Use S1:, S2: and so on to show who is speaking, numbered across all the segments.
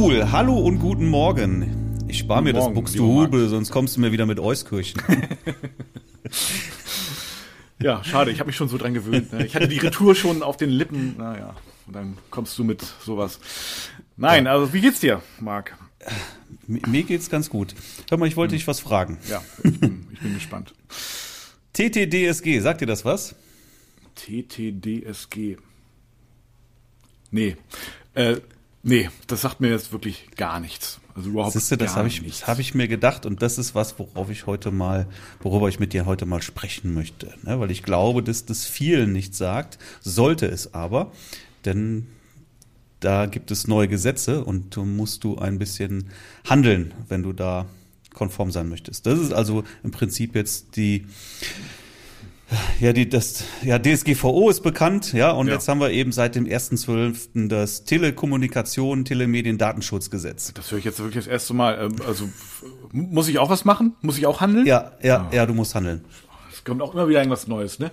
S1: Cool. Hallo und guten Morgen. Ich spare mir das
S2: Morgen,
S1: Buxtehude, sonst kommst du mir wieder mit Euskirchen.
S2: Ja, schade, ich habe mich schon so dran gewöhnt. Ne? Ich hatte die Retour schon auf den Lippen. Naja, und dann kommst du mit sowas. Nein, also wie geht's dir, Marc?
S1: Mir geht's ganz gut. Hör mal, ich wollte dich was fragen.
S2: Ja, ich bin, ich bin gespannt.
S1: TTDSG, sagt dir das was?
S2: TTDSG. Nee. Äh, nee, das sagt mir jetzt wirklich gar nichts. Also überhaupt
S1: Siehst du, das habe ich,
S2: nichts.
S1: das hab ich mir gedacht und das ist was, worauf ich heute mal, worüber ich mit dir heute mal sprechen möchte. Ne? Weil ich glaube, dass das vielen nichts sagt, sollte es aber, denn da gibt es neue Gesetze und du musst du ein bisschen handeln, wenn du da konform sein möchtest. Das ist also im Prinzip jetzt die ja, die, das, ja, DSGVO ist bekannt, ja, und
S2: Ja.
S1: jetzt haben wir eben seit dem 1.12. das Telekommunikation, Telemedien, Datenschutzgesetz.
S2: Das höre ich jetzt wirklich das erste Mal. Ähm, Also muss ich auch was machen? Muss ich auch handeln?
S1: Ja, ja, ja, du musst handeln.
S2: Es kommt auch immer wieder irgendwas Neues, ne?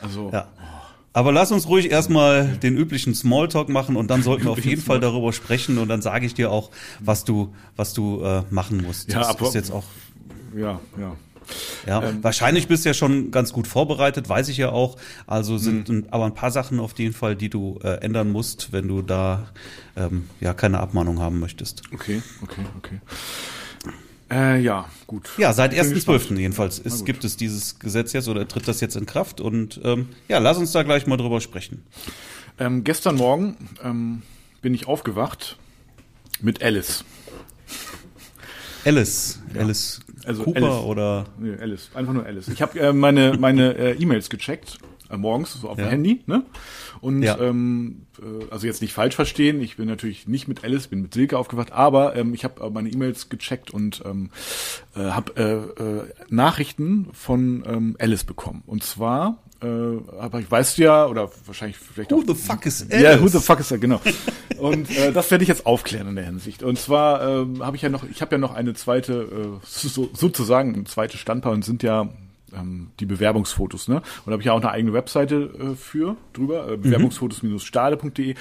S2: Also
S1: Ja. Aber lass uns ruhig erstmal den üblichen Smalltalk machen und dann sollten wir auf jeden Fall darüber sprechen und dann sage ich dir auch, was du, was du äh, machen musst.
S2: Ja,
S1: das
S2: aber-
S1: ist jetzt auch,
S2: ja, ja.
S1: Ja, wahrscheinlich bist du ja schon ganz gut vorbereitet, weiß ich ja auch. Also sind
S2: Mhm.
S1: aber ein paar Sachen auf jeden Fall, die du äh, ändern musst, wenn du da ähm, ja keine Abmahnung haben möchtest.
S2: Okay, okay, okay. Äh, ja, gut.
S1: Ja, seit
S2: Ich bin
S1: 1.12.
S2: gespannt.
S1: jedenfalls ist, gibt es dieses Gesetz jetzt oder tritt das jetzt in Kraft und ähm, ja, lass uns da gleich mal drüber sprechen.
S2: Ähm, gestern Morgen ähm, bin ich aufgewacht mit Alice.
S1: Alice, Alice
S2: Also
S1: Cooper
S2: Alice.
S1: oder
S2: Nee, Alice, einfach nur Alice. Ich habe äh, meine meine äh, E-Mails gecheckt äh, morgens so auf
S1: Ja.
S2: dem Handy, ne? Und
S1: Ja.
S2: ähm, äh, also jetzt nicht falsch verstehen, ich bin natürlich nicht mit Alice, bin mit Silke aufgewacht, aber ähm, ich habe äh, meine E-Mails gecheckt und ähm, äh, habe äh, äh, Nachrichten von ähm, Alice bekommen. Und zwar aber ich weiß ja oder wahrscheinlich vielleicht
S1: Who
S2: auch
S1: the fuck is
S2: ja,
S1: Alice?
S2: who the fuck is that, genau. Und äh, das werde ich jetzt aufklären in der Hinsicht. Und zwar ähm, habe ich ja noch, ich habe ja noch eine zweite, äh, so, sozusagen ein zweites Standbein und sind ja ähm, die Bewerbungsfotos, ne? Und da habe ich ja auch eine eigene Webseite äh, für drüber, äh, bewerbungsfotos-stade.de.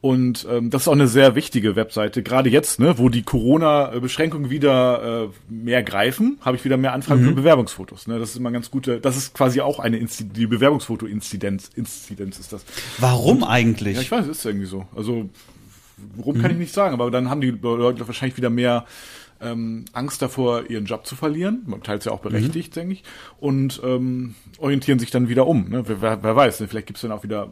S2: Und ähm, das ist auch eine sehr wichtige Webseite, gerade jetzt, ne, wo die Corona-Beschränkungen wieder äh, mehr greifen, habe ich wieder mehr Anfragen für Bewerbungsfotos. Ne? Das ist immer ganz gute, das ist quasi auch eine Insti die Bewerbungsfoto-Inzidenz, Inzidenz ist das.
S1: Warum eigentlich?
S2: Ja, ich weiß, ist irgendwie so. Also, warum kann ich nicht sagen, aber dann haben die Leute wahrscheinlich wieder mehr ähm, Angst davor, ihren Job zu verlieren. Teils ja auch berechtigt, denke ich. Und ähm, orientieren sich dann wieder um. Ne? Wer, wer, wer weiß, ne? vielleicht gibt's dann auch wieder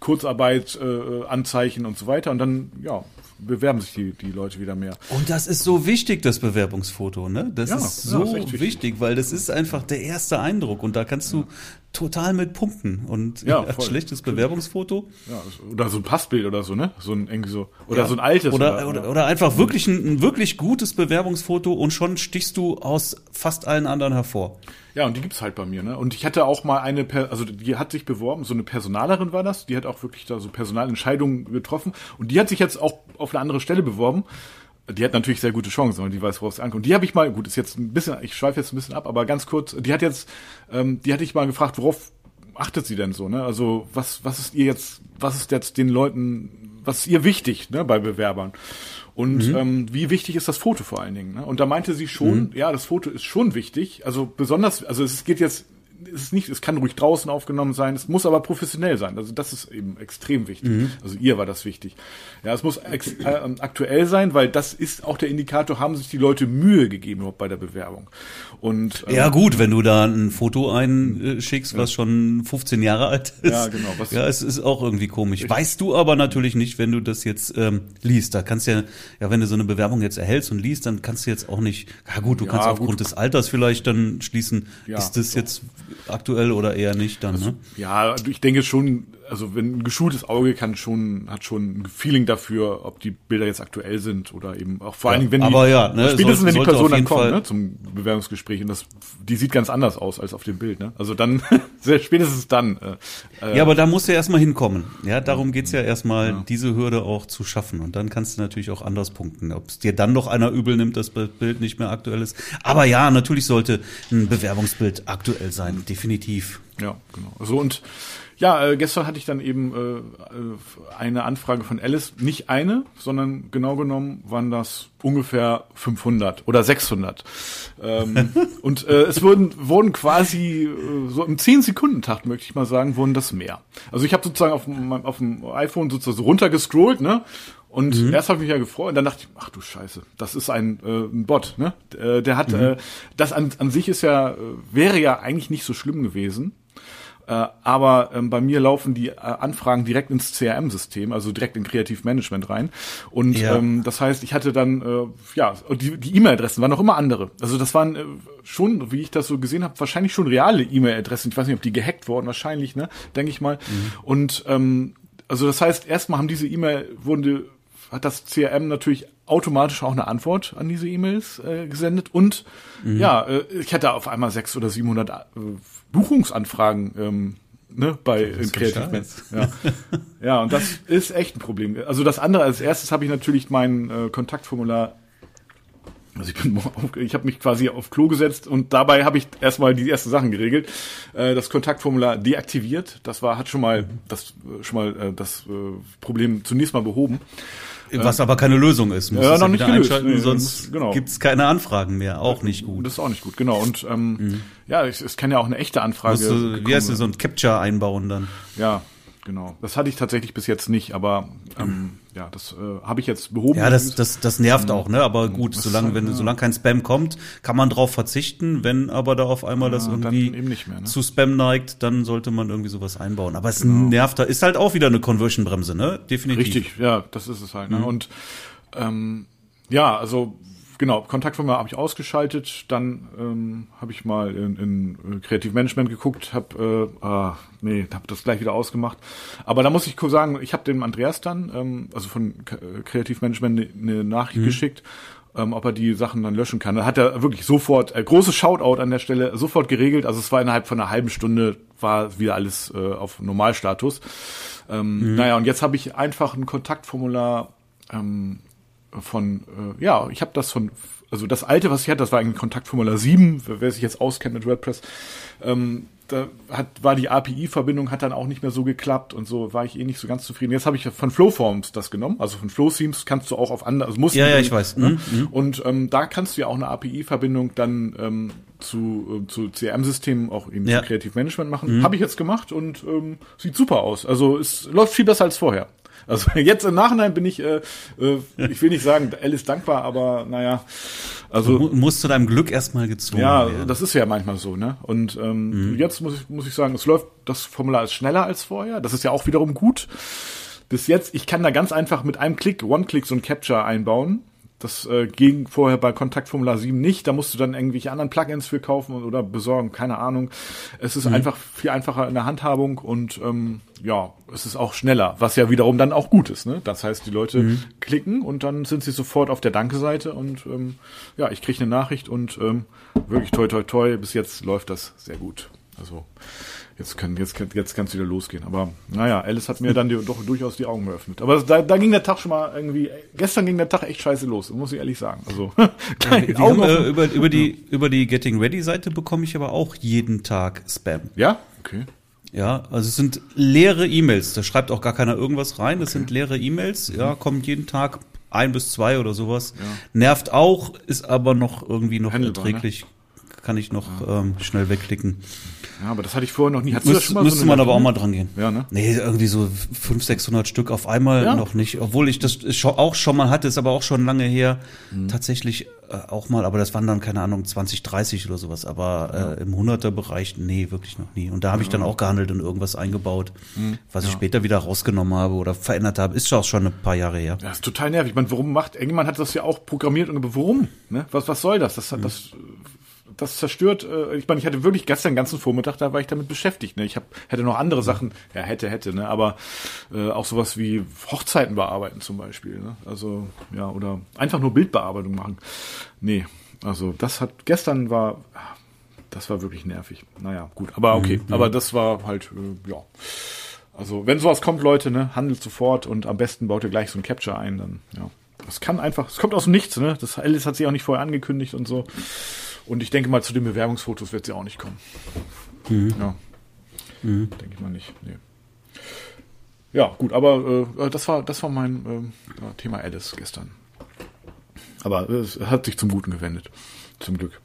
S2: Kurzarbeit, äh, Anzeichen und so weiter. Und dann, ja, bewerben sich die, die Leute wieder mehr.
S1: Und das ist so wichtig, das Bewerbungsfoto, ne? Das
S2: Ja,
S1: ist
S2: ja,
S1: so
S2: echt
S1: wichtig.
S2: wichtig.
S1: weil das ist einfach der erste Eindruck und da kannst du total mit punkten. Und
S2: Ja,
S1: ein schlechtes Bewerbungsfoto
S2: Ja, oder so ein Passbild oder so, ne? So ein irgendwie so. Oder so ein altes.
S1: oder, oder, oder einfach wirklich ein, ein wirklich gutes Bewerbungsfoto und schon stichst du aus fast allen anderen hervor.
S2: Ja, und die gibt's halt bei mir, ne? Und ich hatte auch mal eine, per also die hat sich beworben, so eine Personalerin war das, die hat auch wirklich da so Personalentscheidungen getroffen und die hat sich jetzt auch auf eine andere Stelle beworben. Die hat natürlich sehr gute Chancen, weil die weiß, worauf es ankommt. Die habe ich mal, gut, ist jetzt ein bisschen, ich schweife jetzt ein bisschen ab, aber ganz kurz, die hat jetzt, ähm, die hatte ich mal gefragt, worauf achtet sie denn so, ne? Also was, was ist ihr jetzt, was ist jetzt den Leuten, was ist ihr wichtig, ne, bei Bewerbern? Und ähm, wie wichtig ist das Foto vor allen Dingen? Ne? Und da meinte sie schon, ja, das Foto ist schon wichtig. Also besonders, also es geht jetzt, es ist nicht, es kann ruhig draußen aufgenommen sein, es muss aber professionell sein. Also das ist eben extrem wichtig. Also ihr war das wichtig. Ja, es muss äh, aktuell sein, weil das ist auch der Indikator, haben sich die Leute Mühe gegeben bei der Bewerbung. Und ähm,
S1: Ja gut, wenn du da ein Foto einschickst, was schon 15 Jahre alt ist.
S2: Ja, genau, was-
S1: ja, es ist auch irgendwie komisch. Weißt du aber natürlich nicht, wenn du das jetzt ähm, liest. Da kannst ja, ja, wenn du so eine Bewerbung jetzt erhältst und liest, dann kannst du jetzt auch nicht, ja gut, du
S2: Ja,
S1: kannst
S2: gut.
S1: aufgrund des Alters vielleicht dann schließen,
S2: Ja,
S1: ist das
S2: doch.
S1: jetzt aktuell oder eher nicht dann, ne?
S2: Ja, also ich denke schon, also wenn ein geschultes Auge kann schon, hat schon ein Feeling dafür, ob die Bilder jetzt aktuell sind oder eben auch vor allen Dingen, wenn die,
S1: aber ja, ne,
S2: spätestens wenn die Person dann kommt,
S1: Fall-
S2: ne, zum Bewerbungsgespräch und das, die sieht ganz anders aus als auf dem Bild, ne? Also dann, sehr spätestens dann, äh, äh,
S1: Ja, aber da musst du ja erstmal hinkommen. Ja, darum geht's ja erstmal, diese Hürde auch zu schaffen. Und dann kannst du natürlich auch anders punkten. Ob es dir dann noch einer übel nimmt, dass das Bild nicht mehr aktuell ist. Aber ja, natürlich sollte ein Bewerbungsbild aktuell sein, definitiv.
S2: Ja, genau. Also und Ja, äh, gestern hatte ich dann eben äh, äh, eine Anfrage von Alice, nicht eine, sondern genau genommen waren das ungefähr 500 oder 600. Ähm, und äh, es wurden, wurden quasi äh, so im 10-Sekunden-Takt, möchte ich mal sagen, wurden das mehr. Also ich habe sozusagen auf, dem- auf dem iPhone sozusagen so runtergescrollt, ne? Und
S1: Mhm.
S2: erst habe ich mich ja gefreut und dann dachte ich, ach du Scheiße, das ist ein, äh, ein Bot, ne? Äh, der
S1: Mhm.
S2: hat, äh, das an, an sich ist ja, äh, wäre ja eigentlich nicht so schlimm gewesen. Äh, aber ähm, bei mir laufen die äh, Anfragen direkt ins CRM-System, also direkt in Kreativmanagement rein. Und
S1: Ja.
S2: ähm, das heißt, ich hatte dann, äh, ja, die, die E-Mail-Adressen waren noch immer andere. Also das waren äh, schon, wie ich das so gesehen habe, wahrscheinlich schon reale E-Mail-Adressen. Ich weiß nicht, ob die gehackt wurden, wahrscheinlich, ne, denke ich mal. Und ähm, also das heißt, erstmal haben diese E-Mail, wurden die, hat das CRM natürlich automatisch auch eine Antwort an diese E-Mails äh, gesendet und ja, äh, ich hatte auf einmal sechs oder 700 äh, Buchungsanfragen ähm, ne, bei in
S1: ein
S2: Ja. ja, und das ist echt ein Problem. Also das andere, als erstes habe ich natürlich mein äh, Kontaktformular also ich bin auf, ich habe mich quasi auf Klo gesetzt und dabei habe ich erstmal die ersten Sachen geregelt. Äh, das Kontaktformular deaktiviert. Das war hat schon mal das äh, schon mal äh, das Problem zunächst mal behoben.
S1: Was aber keine Lösung ist. Muss
S2: Ja, noch nicht gelöst.
S1: einschalten,
S2: Nee,
S1: sonst
S2: genau.
S1: gibt's keine Anfragen mehr. Auch nicht gut.
S2: Das ist auch nicht gut, genau. Und ähm, ja, es, es kann ja auch eine echte Anfrage.
S1: Du, wie heißt das, so ein Capture einbauen dann?
S2: Ja, genau. Das hatte ich tatsächlich bis jetzt nicht, aber ähm, ja, das äh, habe ich jetzt behoben.
S1: Ja, das, das, das nervt auch, ne? Aber gut,
S2: Das
S1: solange, wenn,
S2: ja.
S1: solange kein Spam kommt, kann man drauf verzichten. Wenn aber da auf einmal das
S2: Ja, dann
S1: irgendwie
S2: eben nicht mehr, ne?
S1: zu Spam neigt, dann sollte man irgendwie sowas einbauen. Aber es
S2: Genau.
S1: nervt da, ist halt auch wieder eine Conversion-Bremse, ne? Definitiv.
S2: Richtig, ja, das ist es halt.
S1: Mhm.
S2: Ne? Und ähm, ja, also genau, Kontaktformular habe ich ausgeschaltet, dann ähm, habe ich mal in, in Kreativmanagement geguckt, habe äh, ah, nee, habe das gleich wieder ausgemacht. Aber da muss ich kurz sagen, ich habe dem Andreas dann, ähm, also von Kreativmanagement, eine ne Nachricht geschickt, ähm, ob er die Sachen dann löschen kann. Da hat er wirklich sofort, äh, großes Shoutout an der Stelle, sofort geregelt. Also es war innerhalb von einer halben Stunde war wieder alles äh, auf Normalstatus. Ähm, Naja, und jetzt habe ich einfach ein Kontaktformular ähm, von, äh, ja, ich habe das von, also das alte, was ich hatte, das war eigentlich Kontaktformular 7, wer sich jetzt auskennt mit WordPress, ähm, da hat, war die API-Verbindung, hat dann auch nicht mehr so geklappt und so war ich eh nicht so ganz zufrieden. Jetzt habe ich von Flowforms das genommen, also von Flowthemes kannst du auch auf andere, also musst
S1: Ja,
S2: du-
S1: ja, ich weiß.
S2: Ne?
S1: Mhm,
S2: Und ähm, da kannst du ja auch eine API-Verbindung dann ähm, zu, äh, zu CRM-Systemen, auch eben
S1: Ja. Mhm.
S2: zu Creative Management machen. Habe ich jetzt gemacht und ähm, sieht super aus. Also es läuft viel besser als vorher. Also jetzt im Nachhinein bin ich, äh, äh, ich will nicht sagen, Alice dankbar, aber naja, also
S1: Mu- Musst zu deinem Glück erstmal gezwungen
S2: ja,
S1: werden.
S2: das ist ja manchmal so, ne? Und ähm,
S1: Mhm.
S2: jetzt muss ich, muss ich sagen, es läuft, das Formular ist schneller als vorher. Das ist ja auch wiederum gut. Bis jetzt, ich kann da ganz einfach mit einem Klick, One-Click so ein Capture einbauen. Das äh, ging vorher bei Kontaktformular 7 nicht. Da musst du dann irgendwelche anderen Plugins für kaufen oder besorgen, keine Ahnung. Es ist einfach viel einfacher in der Handhabung und ähm, ja, es ist auch schneller, was ja wiederum dann auch gut ist. Ne? Das heißt, die Leute klicken und dann sind sie sofort auf der Danke-Seite und ähm, ja, ich kriege eine Nachricht und ähm, wirklich toi toi toi, bis jetzt läuft das sehr gut. Also jetzt kann jetzt kann, jetzt kann's wieder losgehen. Aber naja, Alice hat mir dann die, doch durchaus die Augen geöffnet. Aber da, da ging der Tag schon mal irgendwie. Gestern ging der Tag echt scheiße los, muss ich ehrlich sagen. Also
S1: Wir
S2: Augen
S1: haben, äh, über, über die, über die Getting Ready Seite bekomme ich aber auch jeden Tag Spam.
S2: ja, okay.
S1: Ja, also es sind leere E-Mails. Da schreibt auch gar keiner irgendwas rein. Das sind leere E-Mails. Ja, kommen jeden Tag ein bis zwei oder sowas. Nervt auch, ist aber noch irgendwie noch
S2: Handelbar, ne?
S1: Kann ich noch ähm, schnell wegklicken.
S2: Ja, aber das hatte ich vorher noch nie. Hattest du das
S1: Müsste,
S2: schon mal
S1: müsste
S2: eine
S1: man aber auch mal dran gehen.
S2: Ja, ne?
S1: Nee, irgendwie so 500, 600 Stück auf einmal
S2: Ja.
S1: noch nicht. Obwohl ich das auch schon mal hatte, ist aber auch schon lange her.
S2: Mhm.
S1: Tatsächlich äh, auch mal, aber das waren dann, keine Ahnung, 20, 30 oder sowas. Aber äh, im 100er-Bereich, nee, wirklich noch nie. Und da habe ich dann auch gehandelt und irgendwas eingebaut,
S2: Mhm.
S1: was ich später wieder rausgenommen habe oder verändert habe. Ist auch schon ein paar Jahre her.
S2: Ja, ist total nervig. Ich meine, warum macht, irgendjemand hat das ja auch programmiert und warum? Ne? Was, was soll das? Das, hat das, das zerstört, äh, ich meine, ich hatte wirklich gestern den ganzen Vormittag, da war ich damit beschäftigt. Ne? Ich hab, hätte noch andere Sachen, ja, hätte, hätte, ne? aber äh, auch sowas wie Hochzeiten bearbeiten zum Beispiel. Ne? Also, ja, oder einfach nur Bildbearbeitung machen. Nee, also das hat, gestern war, das war wirklich nervig. Naja, gut, aber okay, aber das war halt, äh, ja. Also, wenn sowas kommt, Leute, ne, handelt sofort und am besten baut ihr gleich so ein Capture ein, dann, ja. Das kann einfach, es kommt aus dem Nichts, ne? Das Alice hat sich auch nicht vorher angekündigt und so. Und ich denke mal, zu den Bewerbungsfotos wird sie auch nicht kommen. Ja. Denke ich mal nicht. Nee. Ja, gut, aber äh, das war das war mein äh, Thema Alice gestern. Aber es hat sich zum Guten gewendet. Zum Glück.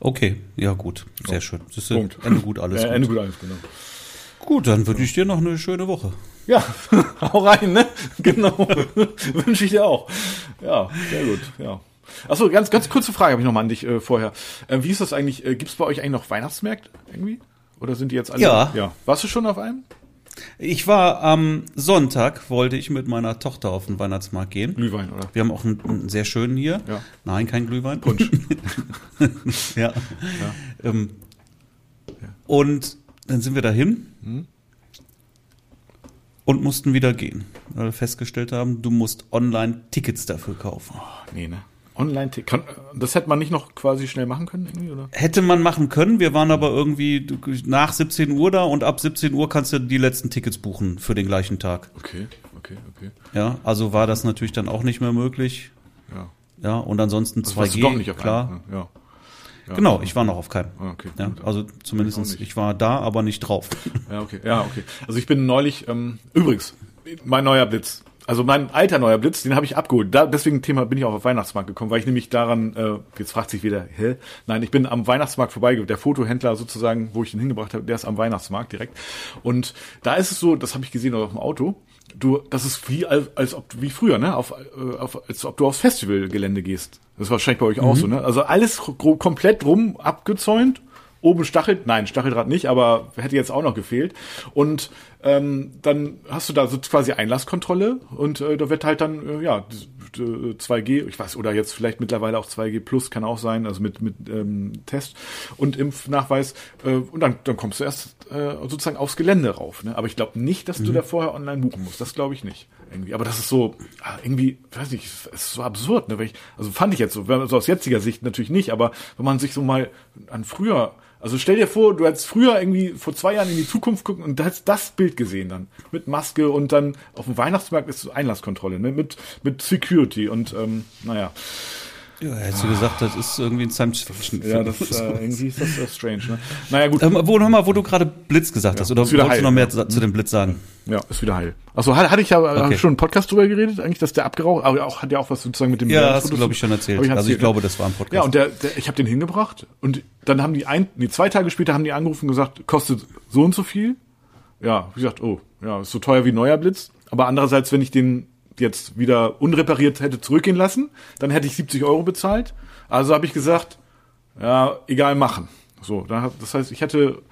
S1: Okay, ja gut, sehr schön. Das ist
S2: Punkt.
S1: Ende gut, alles gut.
S2: Ende gut alles, genau.
S1: Gut, dann wünsche ich dir noch eine schöne Woche.
S2: Ja, hau rein, ne? Genau. Wünsche ich dir auch. Ja, sehr gut, ja. Achso, ganz, ganz kurze Frage habe ich noch mal an dich äh, vorher. Äh, wie ist das eigentlich? Äh, Gibt es bei euch eigentlich noch Weihnachtsmärkte irgendwie? Oder sind die jetzt alle?
S1: Ja.
S2: ja. Warst du schon auf einem?
S1: Ich war am Sonntag, wollte ich mit meiner Tochter auf den Weihnachtsmarkt gehen.
S2: Glühwein, oder?
S1: Wir haben auch einen, einen sehr schönen hier.
S2: Ja.
S1: Nein, kein Glühwein.
S2: Punsch.
S1: ja. Ähm, Und dann sind wir dahin
S2: Mhm.
S1: und mussten wieder gehen, weil wir festgestellt haben, du musst online Tickets dafür kaufen.
S2: nee, ne? Online kann, Das hätte man nicht noch quasi schnell machen können, irgendwie, oder?
S1: Hätte man machen können, wir waren aber irgendwie nach 17 Uhr da und ab 17 Uhr kannst du die letzten Tickets buchen für den gleichen Tag.
S2: Okay, okay, okay.
S1: Ja, also war das natürlich dann auch nicht mehr möglich.
S2: Ja.
S1: Ja, und ansonsten
S2: Also warst
S1: 2G,
S2: du doch nicht auf
S1: klar.
S2: einem, Ja. ja.
S1: Genau, ich war noch auf keinem.
S2: Ah, okay,
S1: Ja, also
S2: Ich auch
S1: zumindest
S2: nicht.
S1: ich war da, aber nicht drauf.
S2: Ja, okay. Ja, okay. Also ich bin neulich, ähm, übrigens, mein neuer Blitz. Also mein alter neuer Blitz, den habe ich abgeholt. Da, deswegen Thema bin ich auch auf Weihnachtsmarkt gekommen, weil ich nämlich daran, äh, jetzt fragt sich wieder, hä? Nein, ich bin am Weihnachtsmarkt vorbeigegangen. Der Fotohändler sozusagen, wo ich ihn hingebracht habe, der ist am Weihnachtsmarkt direkt. Und da ist es so, das habe ich gesehen auf dem Auto. Du, das ist wie als, als ob wie früher, ne? Auf, äh, auf, als ob du aufs Festivalgelände gehst. Das ist wahrscheinlich bei euch auch so, ne? Also alles komplett rum abgezäunt oben Stachel, nein, Stacheldraht nicht, aber hätte jetzt auch noch gefehlt. Und ähm, dann hast du da so quasi Einlasskontrolle und äh, da wird halt dann, äh, ja, d- d- 2G, ich weiß, oder jetzt vielleicht mittlerweile auch 2G Plus kann auch sein, also mit, mit ähm, Test und Impfnachweis. Äh, und dann, dann kommst du erst äh, sozusagen aufs Gelände rauf. Ne? Aber ich glaube nicht, dass du da vorher online buchen musst. Das glaube ich nicht. Irgendwie. Aber das ist so, ah, irgendwie, weiß nicht, es ist so absurd, ne? Weil ich, also fand ich jetzt so, wenn- so aus jetziger Sicht natürlich nicht, aber wenn man sich so mal an früher, also stell dir vor, du hättest früher irgendwie vor zwei Jahren in die Zukunft gucken und hättest das Bild gesehen dann. Mit Maske und dann auf dem Weihnachtsmarkt ist so Einlasskontrolle, ne? Mit, mit Security und ähm, naja.
S1: Ja, hättest du gesagt, das ist irgendwie ein Science Fiction.
S2: Ja, das äh, irgendwie ist das äh, strange, ne? Naja, gut.
S1: Ähm, wo, hör mal, wo du gerade Blitz gesagt hast, oder wolltest du noch mehr zu, dem Blitz sagen?
S2: Ja, ist wieder heil. Achso, hatte ich ja
S1: Okay.
S2: okay. schon einen Podcast drüber geredet, eigentlich, dass der abgeraucht, aber auch, hat ja auch was sozusagen mit dem
S1: Ja, hast du, glaube ich, schon erzählt.
S2: Ich
S1: also ich
S2: erzählt,
S1: glaube,
S2: ne?
S1: das war ein Podcast.
S2: Ja, und der, der ich habe den hingebracht und dann haben die ein, nee, zwei Tage später haben die angerufen und gesagt, kostet so und so viel. Ja, wie gesagt, oh, ja, ist so teuer wie neuer Blitz. Aber andererseits, wenn ich den jetzt wieder unrepariert hätte zurückgehen lassen, dann hätte ich 70 Euro bezahlt. Also habe ich gesagt, ja, egal machen. So, das heißt, ich hätte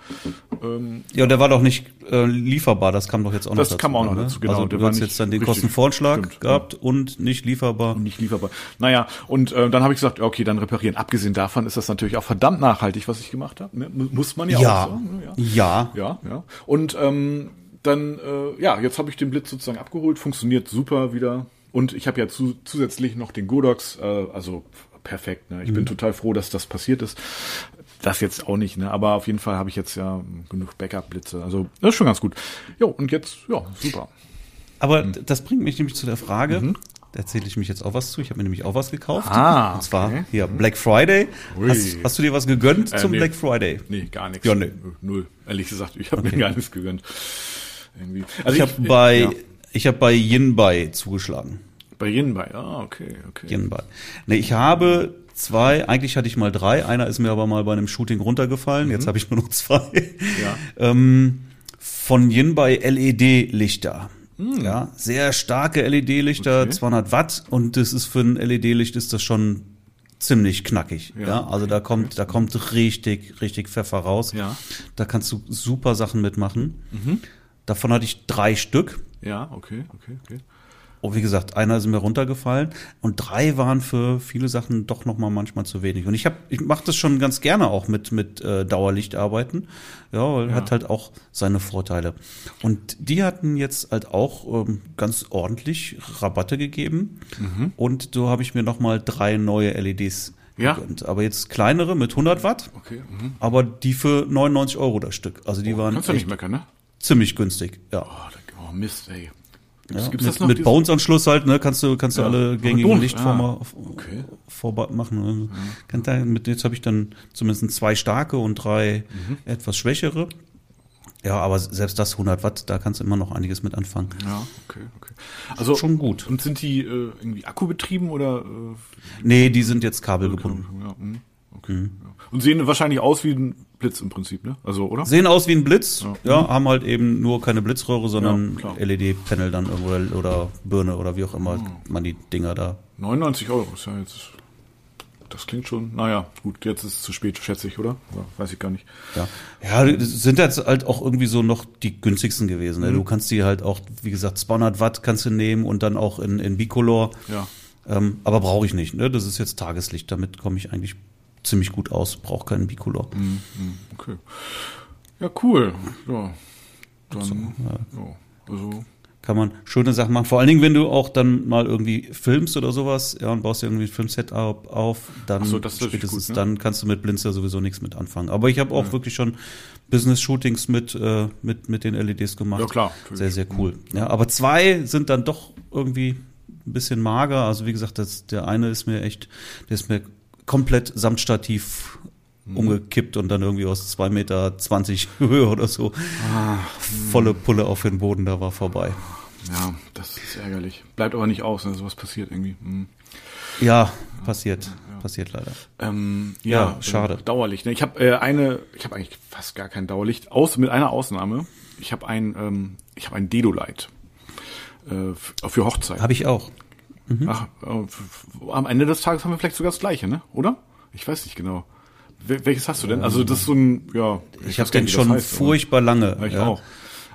S2: ähm,
S1: ja, und der war doch nicht äh, lieferbar, das kam doch jetzt auch noch
S2: Das
S1: dazu.
S2: kam auch noch
S1: ne?
S2: dazu, genau,
S1: Also du hast jetzt dann den
S2: richtig.
S1: Kostenvoranschlag
S2: Stimmt,
S1: gehabt und nicht lieferbar.
S2: nicht lieferbar. Naja, und äh, dann habe ich gesagt, okay, dann reparieren. Abgesehen davon ist das natürlich auch verdammt nachhaltig, was ich gemacht habe. Ne? Mu- Muss man ja,
S1: Ja,
S2: auch sagen. ne?
S1: ja.
S2: Ja, ja. Und ähm, dann, äh, ja, jetzt habe ich den Blitz sozusagen abgeholt, funktioniert super wieder. Und ich habe ja zu, zusätzlich noch den Godox, äh, also perfekt. Ne? Ich
S1: Mhm.
S2: bin total froh, dass das passiert ist. Das jetzt auch nicht, ne? aber auf jeden Fall habe ich jetzt ja genug Backup-Blitze. Also das ist schon ganz gut. Jo, und jetzt, ja, super.
S1: Aber
S2: Mhm.
S1: das bringt mich nämlich zu der Frage, da erzähle ich mich jetzt auch was zu. Ich habe mir nämlich auch was gekauft.
S2: Ah,
S1: und zwar
S2: okay.
S1: hier Black Friday. Hast, hast du dir was gegönnt
S2: Äh,
S1: zum
S2: nee.
S1: Black Friday?
S2: Nee, gar nichts.
S1: Ja, nee.
S2: Null. Ehrlich gesagt, ich habe mir gar nichts gegönnt. Irgendwie. Also
S1: Ich habe bei
S2: ja,
S1: ich habe bei Yinbai zugeschlagen.
S2: bei Yinbai. Ah, okay, okay.
S1: Yinbai. Nee, ich habe zwei, eigentlich hatte ich mal drei, einer ist mir aber mal bei einem Shooting runtergefallen, jetzt habe ich nur noch zwei.
S2: Mhm. Ja.
S1: ähm, von Yinbai LED-Lichter.
S2: Hm.
S1: Ja, sehr starke LED-Lichter,
S2: Okay.
S1: 200 Watt und das ist für ein LED-Licht ist das schon ziemlich knackig. Ja,
S2: Ja,
S1: also da kommt, da kommt richtig, richtig Pfeffer raus.
S2: Ja. Mhm.
S1: Da kannst du super Sachen mitmachen. Davon hatte ich drei Stück.
S2: Ja, okay, okay, okay.
S1: Oh, wie gesagt, einer ist mir runtergefallen und drei waren für viele Sachen doch noch mal manchmal zu wenig. Und ich habe, ich mache das schon ganz gerne auch mit mit äh, Dauerlicht arbeiten, ja, weil hat halt auch seine Vorteile. Und die hatten jetzt halt auch ähm, ganz ordentlich Rabatte gegeben und so habe ich mir noch mal drei neue LEDs
S2: Ja.
S1: gegönnt. Aber jetzt kleinere mit 100 Watt,
S2: Okay. Mhm.
S1: aber die für 99 Euro das Stück. Also die waren
S2: Kannst du nicht meckern, ne?
S1: Ziemlich günstig. Ja.
S2: Oh, oh Mist, ey.
S1: Ja,
S2: Gibt's
S1: mit, mit Bones-Anschluss halt, ne, kannst du, kannst du
S2: Ja.
S1: alle gängigen Lichtformer
S2: ah, okay.
S1: vorba- machen. Also, kann da, mit, jetzt habe ich dann zumindest zwei starke und drei
S2: Mhm.
S1: etwas schwächere. Ja, aber selbst das 100 Watt, da kannst du immer noch einiges mit anfangen.
S2: Ja, okay, okay. Also
S1: Schon gut.
S2: Und sind die äh, irgendwie akkubetrieben oder? Äh,
S1: Nee, die sind jetzt kabelgebunden.
S2: ja, hm, okay. Ja. Und sehen wahrscheinlich aus wie ein Blitz im Prinzip, ne? Also oder?
S1: Sehen aus wie ein Blitz,
S2: Ja.
S1: ja, haben halt eben nur keine Blitzröhre, sondern
S2: Ja.
S1: LED-Panel dann irgendwo oder Birne oder wie auch immer man die Dinger da.
S2: 99 Euro ist ja jetzt. Das klingt schon. Naja, gut, jetzt ist es zu spät, schätze ich, oder? Ja, weiß ich gar nicht.
S1: Ja, ja, das sind jetzt halt auch irgendwie so noch die günstigsten gewesen.
S2: Mhm.
S1: Ne? Du kannst die halt auch, wie gesagt, 200 Watt kannst du nehmen und dann auch in, in Bicolor.
S2: Ja.
S1: Ähm, aber brauche ich nicht. Ne? Das ist jetzt Tageslicht. Damit komme ich eigentlich ziemlich gut aus. Brauche keinen Bicolor.
S2: Mhm. Okay. Ja, cool. Ja. Dann. ja. Also.
S1: Kann man schöne Sachen machen. Vor allen Dingen, wenn du auch dann mal irgendwie filmst oder sowas, ja, und baust dir irgendwie ein Filmset auf, dann
S2: so,
S1: spätestens
S2: gut, ne?
S1: dann kannst du mit Blinzer sowieso nichts mit anfangen. Aber ich habe auch wirklich schon Business-Shootings mit, äh, mit, mit den LEDs gemacht.
S2: Ja, klar, natürlich.
S1: Sehr, sehr cool. Ja, aber zwei sind dann doch irgendwie ein bisschen mager. Also wie gesagt, das, der eine ist mir echt, der ist mir komplett samt Stativ
S2: Mhm.
S1: umgekippt und dann irgendwie aus 2,20 Meter Höhe oder so
S2: Ah,
S1: volle Pulle auf den Boden, da war vorbei.
S2: Ja, das ist ärgerlich. Bleibt aber nicht aus, ne? sowas passiert irgendwie. Hm.
S1: Ja, passiert, passiert leider.
S2: Ähm,
S1: Ja,
S2: ja,
S1: schade.
S2: Äh, Dauerlicht. Ne? Ich habe äh, eine, ich habe eigentlich fast gar kein Dauerlicht, aus mit einer Ausnahme. Ich habe ein, ähm, ich habe ein Dedolight äh, für Hochzeit.
S1: Habe ich auch.
S2: Ach, äh, am Ende des Tages haben wir vielleicht sogar das gleiche, ne? Oder? Ich weiß nicht genau. Wel welches hast du denn? Also das ist so ein, ja.
S1: Ich
S2: weiß
S1: habe den schon
S2: heißt,
S1: furchtbar lange.
S2: Ja, ich
S1: ja.
S2: auch.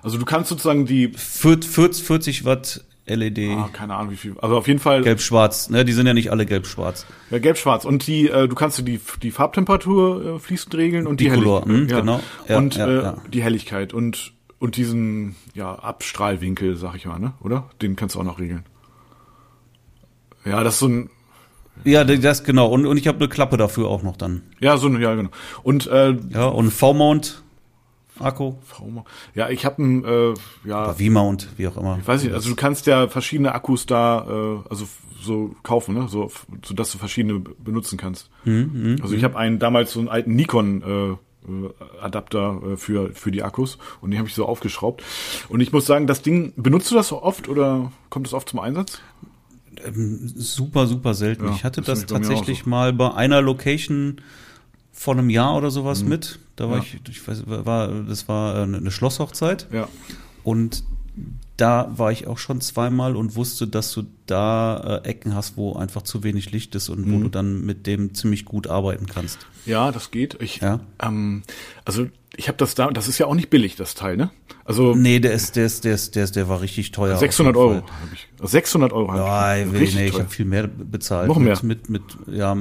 S2: Also du kannst sozusagen die,
S1: 40, 40 Watt LED,
S2: ah, keine Ahnung wie viel, also auf jeden Fall
S1: gelb-schwarz. Ne, die sind ja nicht alle gelb-schwarz.
S2: Ja, gelb-schwarz. Und die, äh, du kannst die, die Farbtemperatur äh, fließend regeln und die
S1: Bicolor,
S2: Helligkeit.
S1: hm, genau. Ja,
S2: und
S1: ja,
S2: äh,
S1: ja.
S2: die Helligkeit und, und diesen ja, Abstrahlwinkel, sag ich mal, ne? Oder? Den kannst du auch noch regeln. Ja, das ist so ein,
S1: Ja, das genau. Und, und ich habe eine Klappe dafür auch noch dann.
S2: ja, so ein, ja, genau. Und äh,
S1: Ja, und V-Mount, Akku,
S2: V- ja, ich habe ein, äh, ja,
S1: V-Mount, wie auch immer.
S2: ich weiß nicht, also du kannst ja verschiedene Akkus da, äh, also so kaufen, ne? So, so dass du verschiedene benutzen kannst.
S1: Mhm,
S2: also ich habe einen damals so einen alten Nikon äh, äh, Adapter äh, für für die Akkus und den habe ich so aufgeschraubt. Und ich muss sagen, das Ding benutzt du das so oft oder kommt das oft zum Einsatz?
S1: Super, super selten.
S2: Ja,
S1: ich hatte
S2: das
S1: tatsächlich
S2: so.
S1: mal bei einer Location vor einem Jahr oder sowas mit. Da war
S2: Mhm. Ja.
S1: ich, ich weiß, war, das war äh, eine Schlosshochzeit.
S2: Ja.
S1: Und da war ich auch schon zweimal und wusste, dass du da äh, Ecken hast, wo einfach zu wenig Licht ist und wo
S2: Mhm.
S1: du dann mit dem ziemlich gut arbeiten kannst.
S2: Ja, das geht. Ich,
S1: Ja.
S2: ähm, also ich habe das da, das ist ja auch nicht billig, das Teil, ne? Also
S1: Nee, der ist, der ist, der ist, der ist, der war richtig teuer. auf
S2: 600
S1: jeden
S2: Euro habe ich. 600 Euro
S1: Ja,
S2: habe ich.
S1: nee,
S2: Richtig
S1: nee, ich
S2: teuer.
S1: habe viel mehr bezahlt.
S2: Noch
S1: mit,
S2: mehr?
S1: Mit, mit, ja, ja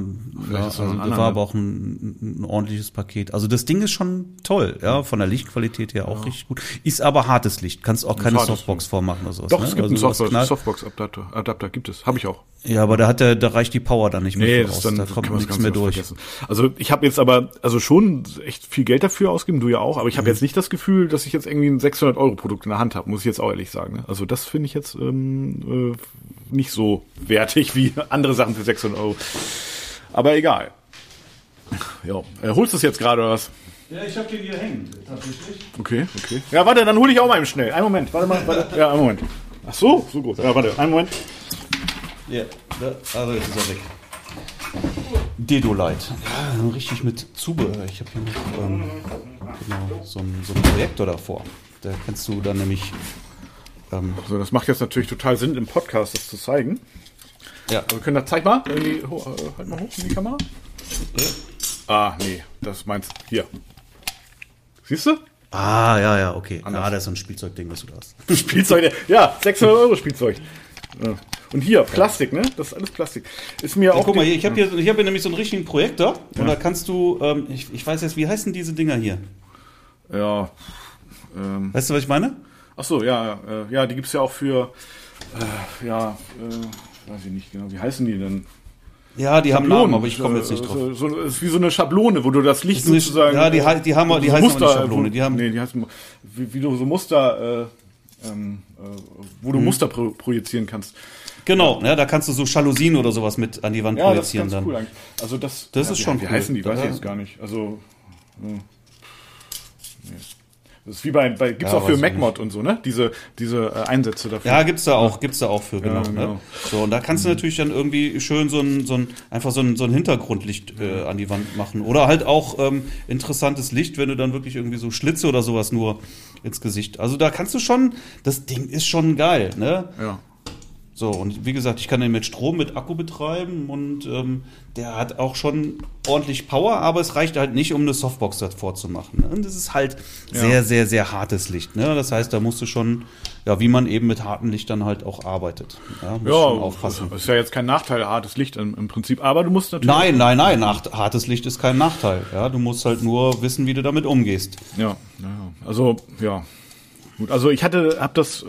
S2: das
S1: also das
S2: anderer,
S1: war aber auch ein, ein ordentliches Paket. Also das Ding ist schon toll, ja, von der Lichtqualität her auch richtig gut. Ist aber hartes Licht, kannst auch keine Softbox vormachen oder sowas.
S2: Doch,
S1: ne?
S2: es gibt
S1: Also
S2: einen Softbox, Softbox-Adapter, Adapter gibt es, habe ich auch.
S1: Ja, aber da hat der, da reicht die Power dann nicht mehr
S2: Nee, das
S1: aus.
S2: dann
S1: da kommt
S2: das
S1: nichts mehr durch.
S2: vergessen. Also ich habe jetzt aber also schon echt viel Geld dafür ausgegeben, du ja auch, aber ich habe
S1: Mhm.
S2: jetzt nicht das Gefühl, dass ich jetzt irgendwie ein 600 Euro Produkt in der Hand habe, muss ich jetzt auch ehrlich sagen. Ne? Also das finde ich jetzt ähm, äh, nicht so wertig wie andere Sachen für 600 Euro. Aber egal. Ja, äh, holst du es jetzt gerade oder was?
S1: Ja, ich habe den hier hängen, tatsächlich.
S2: Okay, okay. Ja, warte, dann hole ich auch mal eben schnell. Einen Moment, warte mal, warte. Ja, einen Moment. Ach so, so gut. Ja, warte, einen Moment.
S1: Ja, da, also jetzt ist er weg. Dedolight. Ja, richtig mit Zubehör. Ich habe hier noch ähm, genau, so, ein, so einen Projektor davor. Da kannst du dann nämlich. Ähm,
S2: So, das macht jetzt natürlich total Sinn, im Podcast das zu zeigen.
S1: ja,
S2: Also wir können das, zeig mal, ho, äh, halt mal hoch in die Kamera. Ah, nee, das meinst hier. Siehst du?
S1: Ah, ja, ja, okay. Ah, das ist so ein Spielzeugding, was du da hast.
S2: Spielzeug, ja, 600 Euro Spielzeug. Ja. Und hier, Plastik, ne? Das ist alles Plastik. Ist mir auch.
S1: Guck mal hier, ich habe hier, ich hab hier nämlich so einen richtigen Projektor. Und da kannst du, ähm, ich, ich weiß jetzt, wie heißen diese Dinger hier?
S2: Ja. Ähm,
S1: Weißt du, was ich meine?
S2: ach so, ja, äh, ja, die gibt's ja auch für, äh, ja, äh, weiß ich nicht genau, wie heißen die denn?
S1: Ja, die haben
S2: Schablonen,
S1: Namen, aber ich komme jetzt nicht
S2: äh,
S1: drauf.
S2: So, so, ist wie so eine Schablone, wo du das Licht
S1: eine-
S2: sozusagen.
S1: ja, die die haben- die
S2: so
S1: heißen nicht
S2: Muster,
S1: Schablone, die haben-
S2: nee, die heißen, wie, wie du so Muster, äh, ähm, äh, wo du Muster pro projizieren kannst.
S1: Genau, ja, da kannst du so Jalousien oder sowas mit an die Wand
S2: Ja, das ist
S1: projizieren
S2: ganz
S1: dann.
S2: cool eigentlich. Also das,
S1: Das
S2: ja,
S1: ist
S2: wie,
S1: schon
S2: Wie
S1: cool.
S2: heißen die? Weiß ich jetzt gar nicht. Also hm. Nee. Das ist wie bei, bei gibt's
S1: Ja,
S2: auch für MacMod und so, ne? Diese diese äh, Einsätze dafür.
S1: Ja, gibt's da auch, gibt's da auch für, genau.
S2: genau.
S1: Ne? So, und da kannst du natürlich dann irgendwie schön so ein, so ein einfach so ein, so ein Hintergrundlicht äh, an die Wand machen. Oder halt auch ähm, interessantes Licht, wenn du dann wirklich irgendwie so Schlitze oder sowas nur ins Gesicht. Also da kannst du schon, das Ding ist schon geil, ne?
S2: ja.
S1: So, und wie gesagt, ich kann den mit Strom, mit Akku betreiben und ähm, der hat auch schon ordentlich Power, aber es reicht halt nicht, um eine Softbox davor zu machen. Ne? Und das ist halt
S2: Ja.
S1: sehr, sehr, sehr hartes Licht. Ne? Das heißt, da musst du schon, ja, wie man eben mit harten Lichtern halt auch arbeitet. Ja, musst
S2: Ja,
S1: aufpassen.
S2: ist ja jetzt kein Nachteil, hartes Licht im, im Prinzip, aber du musst natürlich.
S1: Nein, nein, nein, hart- hartes Licht ist kein Nachteil. Ja, du musst halt nur wissen, wie du damit umgehst.
S2: Ja, ja. also ja. Gut, also ich hatte, hab das, äh,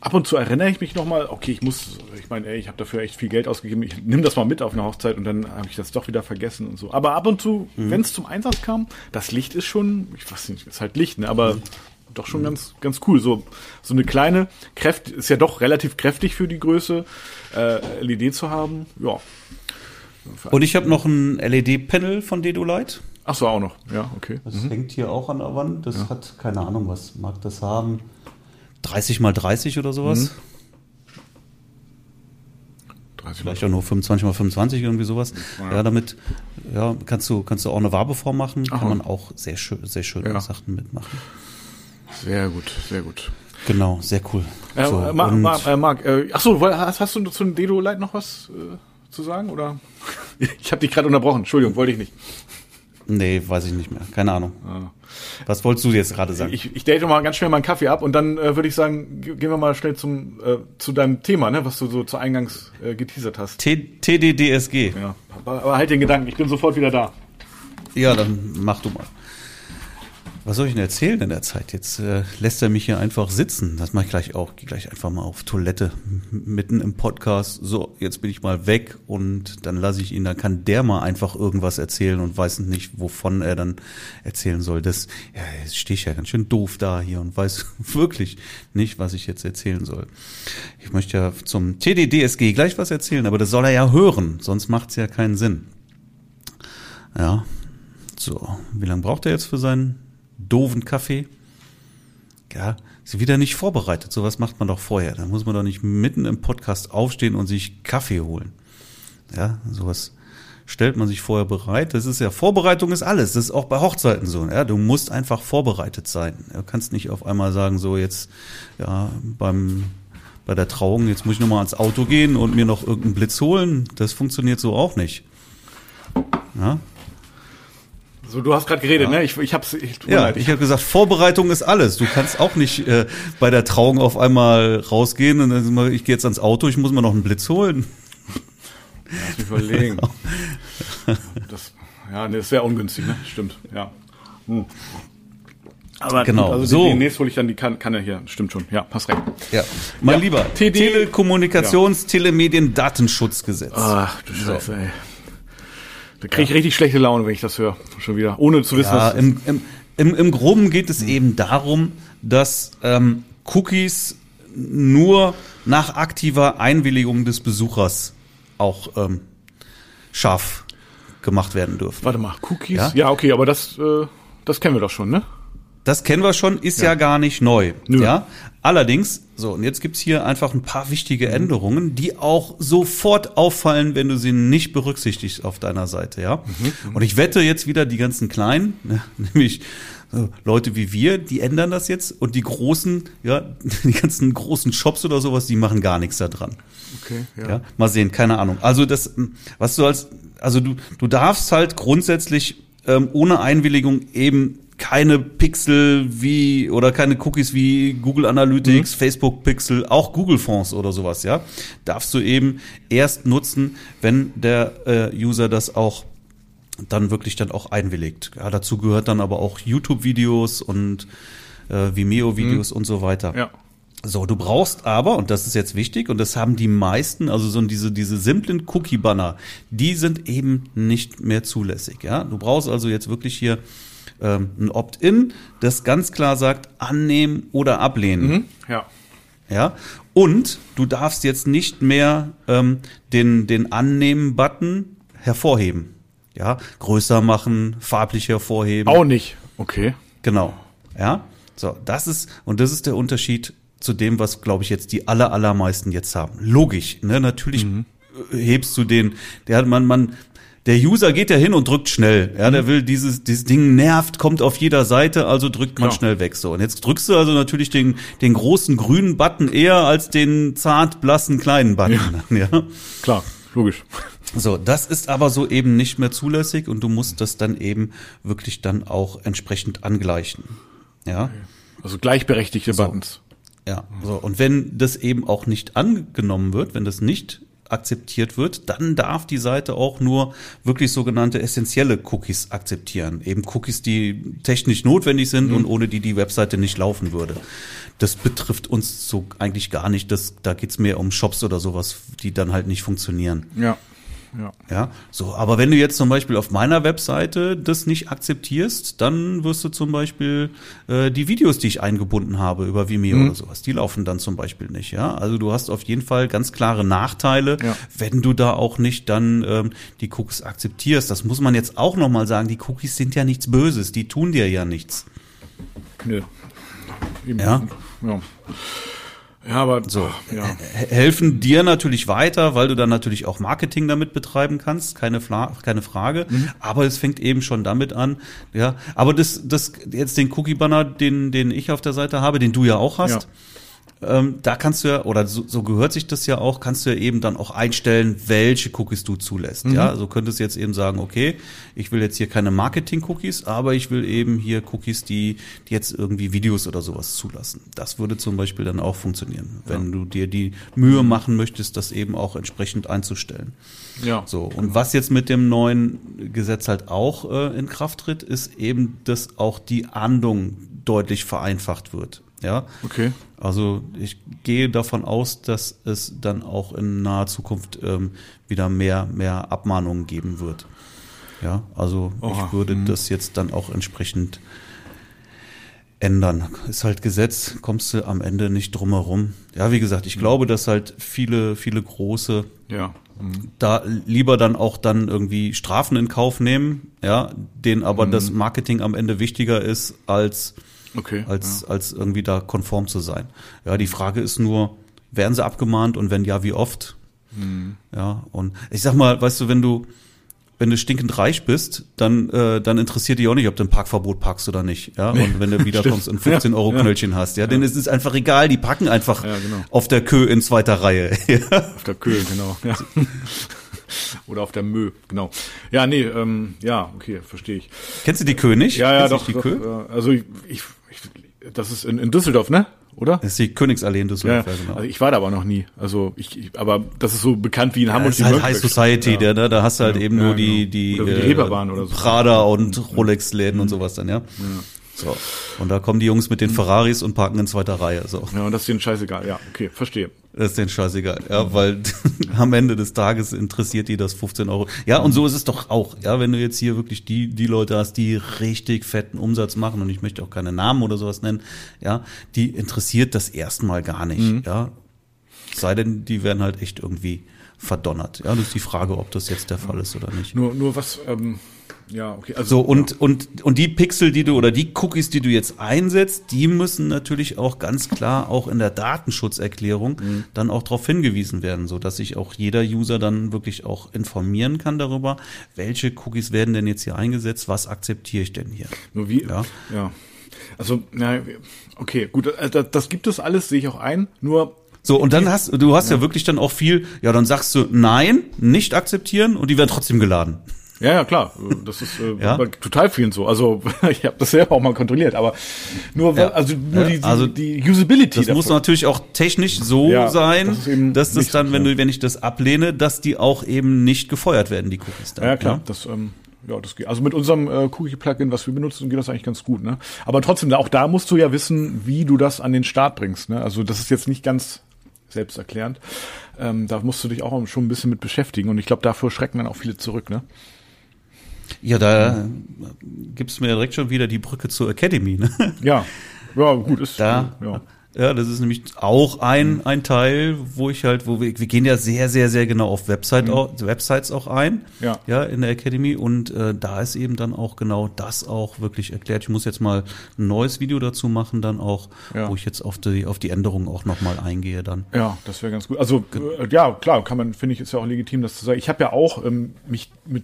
S2: ab und zu erinnere ich mich nochmal, okay, ich muss, ich meine, ey, ich habe dafür echt viel Geld ausgegeben, ich nimm das mal mit auf eine Hochzeit und dann habe ich das doch wieder vergessen und so. Aber ab und zu,
S1: Mhm.
S2: wenn es zum Einsatz kam, das Licht ist schon, ich weiß nicht, ist halt Licht, ne, aber doch schon ganz, ganz cool. So, so eine kleine, Kräft, ist ja doch relativ kräftig für die Größe, äh, LED zu haben, ja.
S1: Und ich habe noch ein LED-Panel von Dedolite.
S2: Ach so, auch noch, ja, okay.
S1: Das hängt hier auch an der Wand. Das hat, keine Ahnung, was mag das haben? 30 mal 30 oder sowas?
S2: 30
S1: Vielleicht auch nur 25 mal 25, irgendwie sowas.
S2: Ja.
S1: Ja, damit ja, kannst du, kannst du auch eine Wabeform machen.
S2: Aha.
S1: Kann man auch sehr schön, sehr schöne
S2: Ja.
S1: Sachen mitmachen.
S2: Sehr gut, sehr gut.
S1: Genau, sehr cool.
S2: Äh,
S1: So,
S2: äh, Marc, Marc, äh, Marc äh, ach so, hast, hast du zu dem Dedo Light noch was äh, zu sagen oder? ich habe dich gerade unterbrochen. Entschuldigung, wollte ich nicht.
S1: Nee, weiß ich nicht mehr. Keine Ahnung. Was wolltest du jetzt gerade sagen?
S2: Ah. Ich, ich date mal ganz schnell meinen Kaffee ab und dann äh, würde ich sagen, ge- gehen wir mal schnell zum äh, zu deinem Thema, ne, was du so zu Eingangs äh, geteasert hast.
S1: T TDDSG.
S2: Ja, aber, aber halt den Gedanken, ich bin sofort wieder da.
S1: Ja, dann mach du mal. Was soll ich denn erzählen in der Zeit? Jetzt äh, lässt er mich hier einfach sitzen. Das mache ich gleich auch. Gehe gleich einfach mal auf Toilette mitten im Podcast. So, jetzt bin ich mal weg und dann lasse ich ihn. Dann kann der mal einfach irgendwas erzählen und weiß nicht, wovon er dann erzählen soll. Das, ja, jetzt stehe ich ja ganz schön doof da hier und weiß wirklich nicht, was ich jetzt erzählen soll. Ich möchte ja zum TDDSG gleich was erzählen, aber das soll er ja hören, sonst macht es ja keinen Sinn. Ja, so, wie lange braucht er jetzt für seinen doofen Kaffee? Ja, ist wieder nicht vorbereitet. Sowas macht man doch vorher. Da muss man doch nicht mitten im Podcast aufstehen und sich Kaffee holen. Ja, sowas stellt man sich vorher bereit. Das ist ja, Vorbereitung ist alles. Das ist auch bei Hochzeiten so. Ja, du musst einfach vorbereitet sein. Du kannst nicht auf einmal sagen, so jetzt, ja, beim, bei der Trauung, jetzt muss ich nochmal ans Auto gehen und mir noch irgendeinen Blitz holen. Das funktioniert so auch nicht. Ja,
S2: So, du hast gerade geredet, ne? Ich, ich hab's, ich,
S1: Ja,
S2: leid,
S1: ich habe gesagt, Vorbereitung ist alles. Du kannst auch nicht äh, bei der Trauung auf einmal rausgehen und dann ich gehe jetzt ans Auto, ich muss mir noch einen Blitz holen.
S2: Lass mich überlegen. das, ja, nee, das wäre ungünstig, ne? Stimmt, ja. Hm. Aber
S1: Genau,
S2: gut, also
S1: so.
S2: so. demnächst hole ich dann die kan Kanne hier. Stimmt schon, ja, hast recht.
S1: Ja, mein
S2: Ja,
S1: Lieber,
S2: TD
S1: Telekommunikations-, Telemedien-, Datenschutzgesetz.
S2: Ach, du Scheiße, ey. Da kriege ich richtig schlechte Laune, wenn ich das höre. Schon wieder. Ohne zu wissen,
S1: Ja,
S2: was
S1: im, im, im, im Groben geht es eben darum, dass ähm, Cookies nur nach aktiver Einwilligung des Besuchers auch ähm, scharf gemacht werden dürfen.
S2: Warte mal, Cookies?
S1: Ja?
S2: Ja, okay, aber das, äh, das kennen wir doch schon, ne?
S1: Das kennen wir schon, ist ja, gar nicht neu.
S2: Nö.
S1: Ja? Allerdings, so, und jetzt gibt's hier einfach ein paar wichtige Änderungen, die auch sofort auffallen, wenn du sie nicht berücksichtigst auf deiner Seite. Ja? Und ich wette jetzt wieder die ganzen Kleinen, ne, nämlich Leute wie wir, die ändern das jetzt und die großen, ja, die ganzen großen Shops oder sowas, die machen gar nichts da dran.
S2: Okay,
S1: Ja. mal sehen, keine Ahnung. Also das, m, was du als, also du, du darfst halt grundsätzlich ähm, ohne Einwilligung eben keine Pixel wie oder keine Cookies wie Google Analytics, Facebook Pixel, auch Google Fonds oder sowas, ja, darfst du eben erst nutzen, wenn der äh, User das auch dann wirklich dann auch einwilligt. Ja, dazu gehört dann aber auch YouTube-Videos und äh, Vimeo-Videos und so weiter.
S2: Ja.
S1: So, du brauchst aber, und das ist jetzt wichtig, und das haben die meisten, also so diese, diese simplen Cookie-Banner, die sind eben nicht mehr zulässig, ja. Du brauchst also jetzt wirklich hier ähm, ein Opt-in, das ganz klar sagt, annehmen oder ablehnen.
S2: Mhm. Ja.
S1: Ja. Und du darfst jetzt nicht mehr ähm, den, den Annehmen-Button hervorheben. Ja, größer machen, farblich hervorheben.
S2: Auch nicht. Okay.
S1: Genau. Ja. So, das ist, und das ist der Unterschied zu dem, was, glaube ich, jetzt die aller, allermeisten jetzt haben. Logisch, ne? Natürlich mhm. hebst du den, der man, man, der User geht ja hin und drückt schnell. Ja, der mhm. will dieses, dieses Ding nervt, kommt auf jeder Seite, also drückt man Klar. schnell weg. So. Und jetzt drückst du also natürlich den, den großen grünen Button eher als den zart blassen kleinen Button. Ja.
S2: ja. Klar, logisch.
S1: So, das ist aber so eben nicht mehr zulässig und du musst das dann eben wirklich dann auch entsprechend angleichen. Ja.
S2: Also gleichberechtigte so. Buttons.
S1: Ja, so. Und wenn das eben auch nicht angenommen wird, wenn das nicht akzeptiert wird, dann darf die Seite auch nur wirklich sogenannte essentielle Cookies akzeptieren. Eben Cookies, die technisch notwendig sind mhm. und ohne die die Webseite nicht laufen würde. Das betrifft uns so eigentlich gar nicht. Das, da geht's mehr um Shops oder sowas, die dann halt nicht funktionieren.
S2: Ja.
S1: Ja. ja. So, aber wenn du jetzt zum Beispiel auf meiner Webseite das nicht akzeptierst, dann wirst du zum Beispiel äh, die Videos, die ich eingebunden habe über Vimeo mhm. oder sowas, die laufen dann zum Beispiel nicht. Ja, also du hast auf jeden Fall ganz klare Nachteile, ja. wenn du da auch nicht dann ähm, die Cookies akzeptierst. Das muss man jetzt auch noch mal sagen. Die Cookies sind ja nichts Böses, die tun dir ja nichts.
S2: Nö.
S1: Ja.
S2: ja. Ja, aber
S1: so ja. helfen dir natürlich weiter, weil du dann natürlich auch Marketing damit betreiben kannst, keine, Fla keine Frage. Mhm. Aber es fängt eben schon damit an, ja. Aber das, das jetzt den Cookie Banner, den, den ich auf der Seite habe, den du ja auch hast. Ja ähm, da kannst du ja, oder so, so gehört sich das ja auch, kannst du ja eben dann auch einstellen, welche Cookies du zulässt. Mhm. Ja, so also könntest du jetzt eben sagen, okay, ich will jetzt hier keine Marketing-Cookies, aber ich will eben hier Cookies, die, die jetzt irgendwie Videos oder sowas zulassen. Das würde zum Beispiel dann auch funktionieren, wenn ja. du dir die Mühe machen möchtest, das eben auch entsprechend einzustellen. Ja. So. Und was jetzt mit dem neuen Gesetz halt auch äh, in Kraft tritt, ist eben, dass auch die Ahndung deutlich vereinfacht wird. Ja.
S2: Okay.
S1: Also ich gehe davon aus, dass es dann auch in naher Zukunft ähm, wieder mehr, mehr Abmahnungen geben wird. Ja, also Oha. ich würde mhm. das jetzt dann auch entsprechend ändern. Ist halt Gesetz, kommst du am Ende nicht drum herum. Ja, wie gesagt, ich mhm. glaube, dass halt viele, viele große
S2: ja.
S1: Mhm. da lieber dann auch dann irgendwie Strafen in Kauf nehmen, ja, denen aber mhm. das Marketing am Ende wichtiger ist als
S2: okay,
S1: als, ja. als irgendwie da konform zu sein. Ja, die Frage ist nur, werden sie abgemahnt und wenn ja, wie oft? Mhm. Ja, und ich sag mal, weißt du, wenn du, wenn du stinkend reich bist, dann, äh, dann interessiert dich auch nicht, ob du ein Parkverbot packst oder nicht. Ja, nee, und wenn du wiederkommst und 15 ja, Euro Knöllchen ja, hast, ja, ja, denn es ist einfach egal, die packen einfach ja, genau. auf der Kö in zweiter Reihe.
S2: auf der Kö, genau. Ja. Oder auf der Mö, genau. Ja, nee, ähm, ja, okay, verstehe ich.
S1: Kennst du die König?
S2: Ja, ja,
S1: Kennst
S2: doch. Die doch Kö? Also ich, ich das ist in, in Düsseldorf, ne? Oder?
S1: Das ist die Königsallee in Düsseldorf,
S2: ja, ja, genau. Also ich war da aber noch nie. Also ich, ich aber das ist so bekannt wie in Hamburg.
S1: Ja, das ist halt High Society, ja. der, ne? Da hast du halt eben nur die, genau. die,
S2: oder die, die Reeperbahn oder so.
S1: Prada und Rolex-Läden mhm. und sowas dann, ja. So. Und da kommen die Jungs mit den Ferraris und parken in zweiter Reihe. So.
S2: Ja, und das ist denen scheißegal. Ja, okay, verstehe.
S1: Das ist denen scheißegal. Ja, weil am Ende des Tages interessiert die das 15 Euro. Ja, und so ist es doch auch. Ja, wenn du jetzt hier wirklich die, die Leute hast, die richtig fetten Umsatz machen, und ich möchte auch keine Namen oder sowas nennen, ja, die interessiert das erstmal gar nicht. Mhm. Ja. Sei denn, die werden halt echt irgendwie verdonnert. Ja, das ist die Frage, ob das jetzt der Fall ist oder nicht.
S2: Nur, nur was, ähm, ja, okay.
S1: Also, so, und, ja. und, und die Pixel, die du oder die Cookies, die du jetzt einsetzt, die müssen natürlich auch ganz klar auch in der Datenschutzerklärung mhm. dann auch darauf hingewiesen werden, so dass sich auch jeder User dann wirklich auch informieren kann darüber, welche Cookies werden denn jetzt hier eingesetzt, was akzeptiere ich denn hier.
S2: Nur wie, ja. ja. Also, na, okay, gut, äh, das, das gibt es alles, sehe ich auch ein, nur
S1: so, und dann hast du hast ja. ja wirklich dann auch viel, ja, dann sagst du nein, nicht akzeptieren und die werden trotzdem geladen.
S2: Ja, ja, klar. Das ist äh, ja? total vielen so. Also ich habe das selber auch mal kontrolliert, aber nur, ja. also nur die, die,
S1: also,
S2: die Usability.
S1: Das davon. muss natürlich auch technisch so sein, das dass das dann, wenn du, wenn ich das ablehne, dass die auch eben nicht gefeuert werden, die Cookies.
S2: Dann, ja, klar. Ja? Das, ähm, ja, das geht. Also mit unserem äh, Cookie-Plugin, was wir benutzen, geht das eigentlich ganz gut. Ne? Aber trotzdem, auch da musst du ja wissen, wie du das an den Start bringst. Ne? Also das ist jetzt nicht ganz selbsterklärend. Ähm, da musst du dich auch schon ein bisschen mit beschäftigen. Und ich glaube, davor schrecken dann auch viele zurück. Ne?
S1: Ja, da gibt's mir direkt schon wieder die Brücke zur Academy. Ne?
S2: Ja, ja, gut ist.
S1: Da,
S2: ja.
S1: Ja, das ist nämlich auch ein, ein Teil, wo ich halt, wo wir, wir gehen ja sehr, sehr, sehr genau auf Website, mhm. auch, Websites auch ein,
S2: ja.
S1: ja, in der Academy und äh, da ist eben dann auch genau das auch wirklich erklärt. Ich muss jetzt mal ein neues Video dazu machen, dann auch, ja. wo ich jetzt auf die, auf die Änderungen auch nochmal eingehe dann.
S2: Ja, das wäre ganz gut. Also, äh, ja, klar, kann man, finde ich, ist ja auch legitim, das zu sagen. Ich habe ja auch ähm, mich mit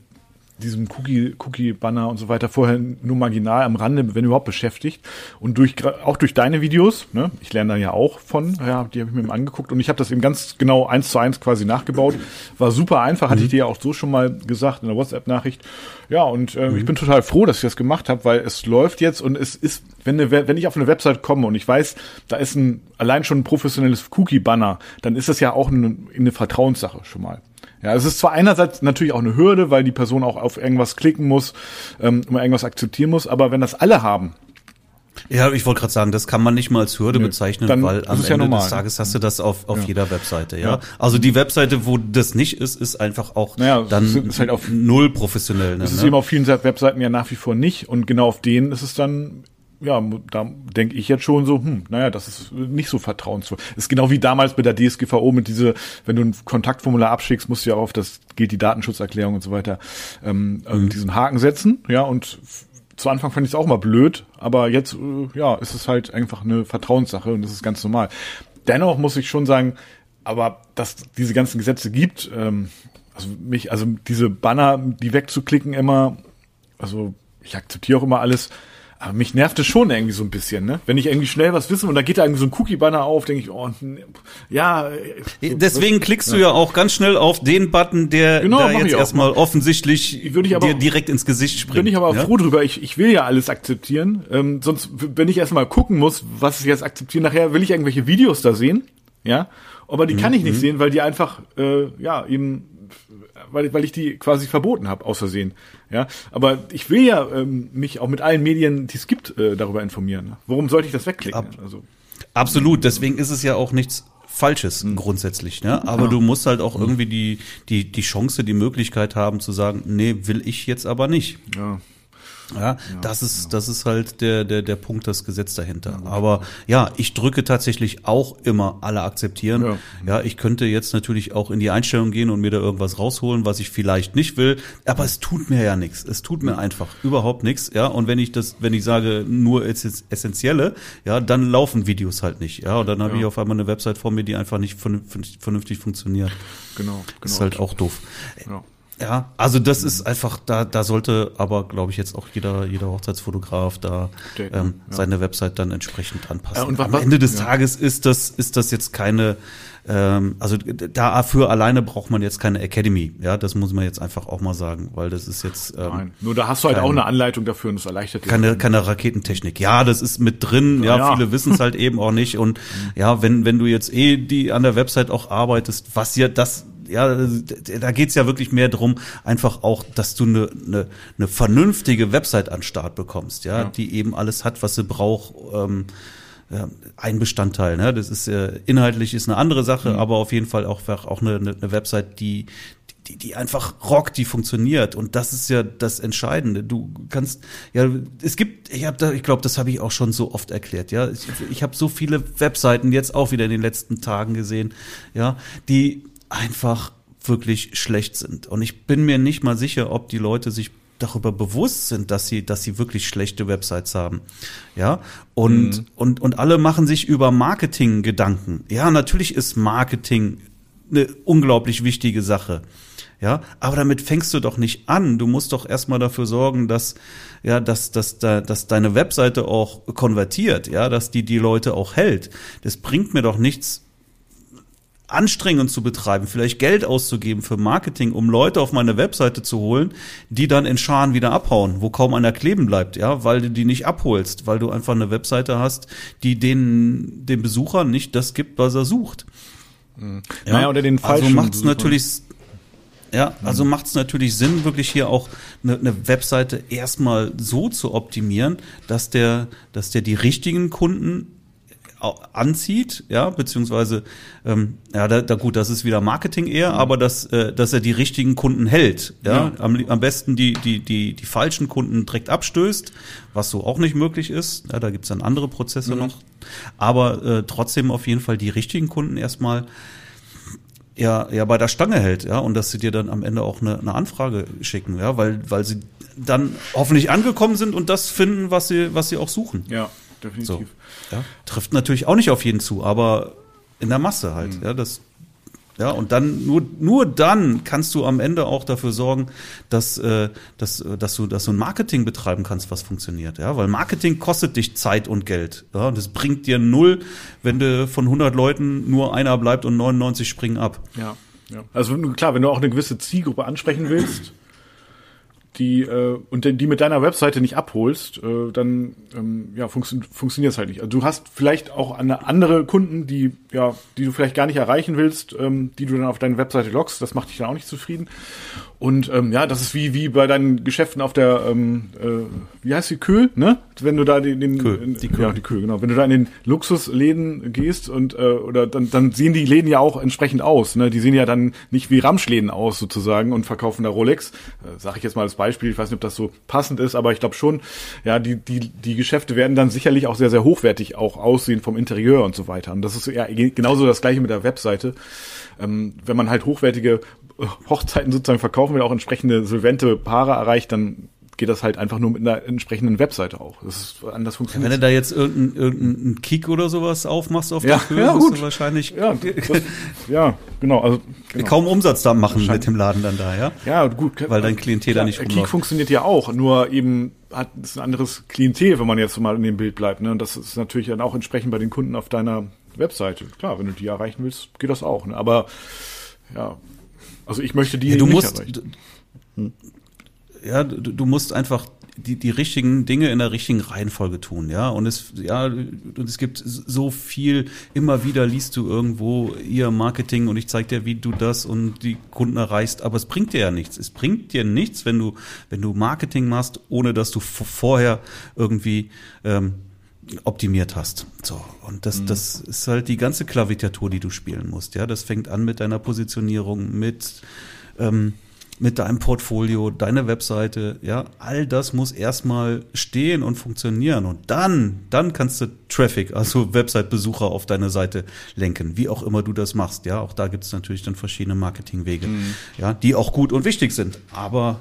S2: diesem Cookie, Cookie-Banner und so weiter vorher nur marginal am Rande, wenn überhaupt, beschäftigt. Und durch auch durch deine Videos, ne, ich lerne da ja auch von, ja, die habe ich mir eben angeguckt und ich habe das eben ganz genau eins zu eins quasi nachgebaut. War super einfach, hatte mhm. ich dir ja auch so schon mal gesagt in der WhatsApp-Nachricht. Ja, und äh, mhm. ich bin total froh, dass ich das gemacht habe, weil es läuft jetzt und es ist, wenn, eine, wenn ich auf eine Website komme und ich weiß, da ist ein allein schon ein professionelles Cookie-Banner, dann ist das ja auch eine, eine Vertrauenssache schon mal. Ja, es ist zwar einerseits natürlich auch eine Hürde, weil die Person auch auf irgendwas klicken muss, ähm, irgendwas akzeptieren muss, aber wenn das alle haben,
S1: ja, ich wollte gerade sagen, das kann man nicht mal als Hürde Nö, bezeichnen, weil am Ende
S2: ja
S1: des Tages hast du das auf, auf ja. jeder Webseite, ja? ja? Also die Webseite, wo das nicht ist, ist einfach auch
S2: naja,
S1: dann
S2: ist halt auf,
S1: null professionell.
S2: Ne? Das ist eben auf vielen Webseiten ja nach wie vor nicht und genau auf denen ist es dann ja, da denke ich jetzt schon so, hm, naja, das ist nicht so vertrauensvoll. Ist genau wie damals mit der DSGVO, mit diese, wenn du ein Kontaktformular abschickst, musst du ja auf das gilt die Datenschutzerklärung und so weiter, ähm, mhm. diesen Haken setzen, ja, und zu Anfang fand ich es auch mal blöd, aber jetzt, äh, ja, ist es halt einfach eine Vertrauenssache und das ist ganz normal. Dennoch muss ich schon sagen, aber dass diese ganzen Gesetze gibt, ähm, also mich, also diese Banner, die wegzuklicken immer, also ich akzeptiere auch immer alles, aber mich nervt es schon irgendwie so ein bisschen, ne? Wenn ich irgendwie schnell was wissen und da geht da irgendwie so ein Cookie-Banner auf, denke ich, oh, ja.
S1: So, Deswegen klickst du ja auch ganz schnell auf den Button, der
S2: genau,
S1: da jetzt erstmal offensichtlich
S2: aber,
S1: dir direkt ins Gesicht springt.
S2: Bin ich aber
S1: ja?
S2: froh drüber. Ich, ich will ja alles akzeptieren. Ähm, sonst, wenn ich erstmal gucken muss, was ich jetzt akzeptiere, nachher will ich irgendwelche Videos da sehen, ja. Aber die mhm. kann ich nicht mhm. sehen, weil die einfach, äh, ja, eben weil, weil ich die quasi verboten habe, aus Versehen. Ja, aber ich will ja ähm, mich auch mit allen Medien, die es gibt, äh, darüber informieren. Warum sollte ich das wegklicken? Ab,
S1: also, absolut, deswegen ist es ja auch nichts Falsches mhm. grundsätzlich, ne? Aber ja. du musst halt auch mhm. irgendwie die, die, die Chance, die Möglichkeit haben zu sagen, nee, will ich jetzt aber nicht.
S2: Ja.
S1: Ja, ja, das ist, ja. das ist halt der, der, der Punkt, das Gesetz dahinter. Aber ja, ich drücke tatsächlich auch immer alle akzeptieren. Ja. ja, ich könnte jetzt natürlich auch in die Einstellung gehen und mir da irgendwas rausholen, was ich vielleicht nicht will. Aber es tut mir ja nichts. Es tut mir einfach überhaupt nichts. Ja, und wenn ich das, wenn ich sage nur essentielle, ja, dann laufen Videos halt nicht. Ja, und dann habe ich auf einmal eine Website vor mir, die einfach nicht vernünftig funktioniert.
S2: Genau, genau.
S1: Das ist halt auch doof. Ja. Ja, also das ist einfach, da, da sollte aber, glaube ich, jetzt auch jeder, jeder Hochzeitsfotograf da ähm, ja. seine Website dann entsprechend anpassen. Ja, und Am Ende des ja. Tages ist das, ist das jetzt keine, ähm, also dafür alleine braucht man jetzt keine Academy. Ja, das muss man jetzt einfach auch mal sagen, weil das ist jetzt.
S2: Ähm, Nein, nur da hast du halt kein, auch eine Anleitung dafür und das erleichtert
S1: dir. Keine, keine Raketentechnik. Ja, das ist mit drin. Ja, ja. viele wissen es halt eben auch nicht. Und ja, wenn, wenn du jetzt eh die an der Website auch arbeitest, was ja das ja, da geht's ja wirklich mehr drum, einfach auch, dass du eine ne, ne vernünftige Website an Start bekommst, ja, ja, die eben alles hat, was sie braucht. Ähm, ja, ein Bestandteil. Ne? Das ist äh, inhaltlich ist eine andere Sache, mhm. aber auf jeden Fall auch auch eine, eine Website, die die, die einfach rockt, die funktioniert und das ist ja das Entscheidende. Du kannst ja, es gibt, ich habe da, ich glaube, das habe ich auch schon so oft erklärt. Ja, ich, ich habe so viele Webseiten jetzt auch wieder in den letzten Tagen gesehen, ja, die einfach wirklich schlecht sind. Und ich bin mir nicht mal sicher, ob die Leute sich darüber bewusst sind, dass sie, dass sie wirklich schlechte Websites haben. Ja. Und, mhm. und, und alle machen sich über Marketing Gedanken. Ja, natürlich ist Marketing eine unglaublich wichtige Sache. Ja, aber damit fängst du doch nicht an. Du musst doch erstmal dafür sorgen, dass, ja, dass, dass, dass deine Webseite auch konvertiert, ja, dass die die Leute auch hält. Das bringt mir doch nichts, Anstrengungen zu betreiben, vielleicht Geld auszugeben für Marketing, um Leute auf meine Webseite zu holen, die dann in Scharen wieder abhauen, wo kaum einer kleben bleibt, ja, weil du die nicht abholst, weil du einfach eine Webseite hast, die den, den Besucher nicht das gibt, was er sucht.
S2: Mhm. Ja, naja, oder den
S1: also falschen Also macht's natürlich, ja, also mhm. macht es natürlich Sinn, wirklich hier auch eine, eine Webseite erstmal so zu optimieren, dass der, dass der die richtigen Kunden anzieht, ja, beziehungsweise ähm, ja, da, da gut, das ist wieder Marketing eher, mhm. aber dass, äh, dass er die richtigen Kunden hält, ja, ja. Am, am besten die die die die falschen Kunden direkt abstößt, was so auch nicht möglich ist. Ja, da gibt's dann andere Prozesse mhm. noch, aber äh, trotzdem auf jeden Fall die richtigen Kunden erstmal ja, ja bei der Stange hält, ja, und dass sie dir dann am Ende auch eine, eine Anfrage schicken, ja, weil, weil sie dann hoffentlich angekommen sind und das finden, was sie, was sie auch suchen.
S2: Ja, definitiv. So,
S1: ja. Trifft natürlich auch nicht auf jeden zu, aber in der Masse halt, mhm. ja, das, ja, und dann nur nur dann kannst du am Ende auch dafür sorgen, dass äh, dass dass du dass du ein Marketing betreiben kannst, was funktioniert, ja, weil Marketing kostet dich Zeit und Geld, ja, und das bringt dir null, wenn du von 100 Leuten nur einer bleibt und 99 springen ab.
S2: Ja. Ja. Also klar, wenn du auch eine gewisse Zielgruppe ansprechen willst, die äh, und die mit deiner Webseite nicht abholst, äh, dann ähm, ja funktio funktioniert es halt nicht. Also du hast vielleicht auch eine andere Kunden, die ja, die du vielleicht gar nicht erreichen willst, ähm, die du dann auf deine Webseite loggst. Das macht dich dann auch nicht zufrieden. Und ähm, ja, das ist wie wie bei deinen Geschäften auf der ähm, äh, wie heißt die Kö, ne? Wenn du da den, den Kö, in, die Kö. ja die Kö, genau. Wenn du da in den Luxusläden gehst und äh, oder dann dann sehen die Läden ja auch entsprechend aus, ne? Die sehen ja dann nicht wie Ramschläden aus sozusagen und verkaufen da Rolex. Äh, sag ich jetzt mal als Beispiel. Ich weiß nicht, ob das so passend ist, aber ich glaube schon. Ja, die die die Geschäfte werden dann sicherlich auch sehr sehr hochwertig auch aussehen vom Interieur und so weiter. Und das ist ja genauso das gleiche mit der Webseite. Ähm, wenn man halt hochwertige Hochzeiten sozusagen verkaufen will, auch entsprechende solvente Paare erreicht, dann geht das halt einfach nur mit einer entsprechenden Webseite auch. Das ist anders
S1: funktioniert. Wenn du da jetzt irgendeinen irgendein Kick oder sowas aufmachst auf
S2: ja, der Höhe, ja, gut.
S1: wahrscheinlich
S2: ja, das, ja, genau, also genau.
S1: kaum Umsatz da machen mit dem Laden dann da, ja?
S2: Ja, gut,
S1: weil dein Klientel klar, da nicht
S2: rumläuft. Kick funktioniert ja auch, nur eben hat es ein anderes Klientel, wenn man jetzt mal in dem Bild bleibt, ne? Und das ist natürlich dann auch entsprechend bei den Kunden auf deiner Webseite. Klar, wenn du die erreichen willst, geht das auch, ne? Aber ja, also ich möchte die
S1: ja, du nicht musst, erreichen. Hm. Ja, du, du musst einfach die, die richtigen Dinge in der richtigen Reihenfolge tun, ja. Und es, ja, und es gibt so viel, immer wieder liest du irgendwo ihr Marketing und ich zeig dir, wie du das und die Kunden erreichst, aber es bringt dir ja nichts. Es bringt dir nichts, wenn du, wenn du Marketing machst, ohne dass du vorher irgendwie ähm, optimiert hast. So. Und das, mhm. das ist halt die ganze Klaviatur, die du spielen musst. Ja, das fängt an mit deiner Positionierung, mit, ähm, mit deinem Portfolio, deine Webseite. Ja, all das muss erstmal stehen und funktionieren. Und dann, dann kannst du Traffic, also Website-Besucher auf deine Seite lenken, wie auch immer du das machst. Ja, auch da gibt es natürlich dann verschiedene Marketingwege, mhm. ja, die auch gut und wichtig sind. Aber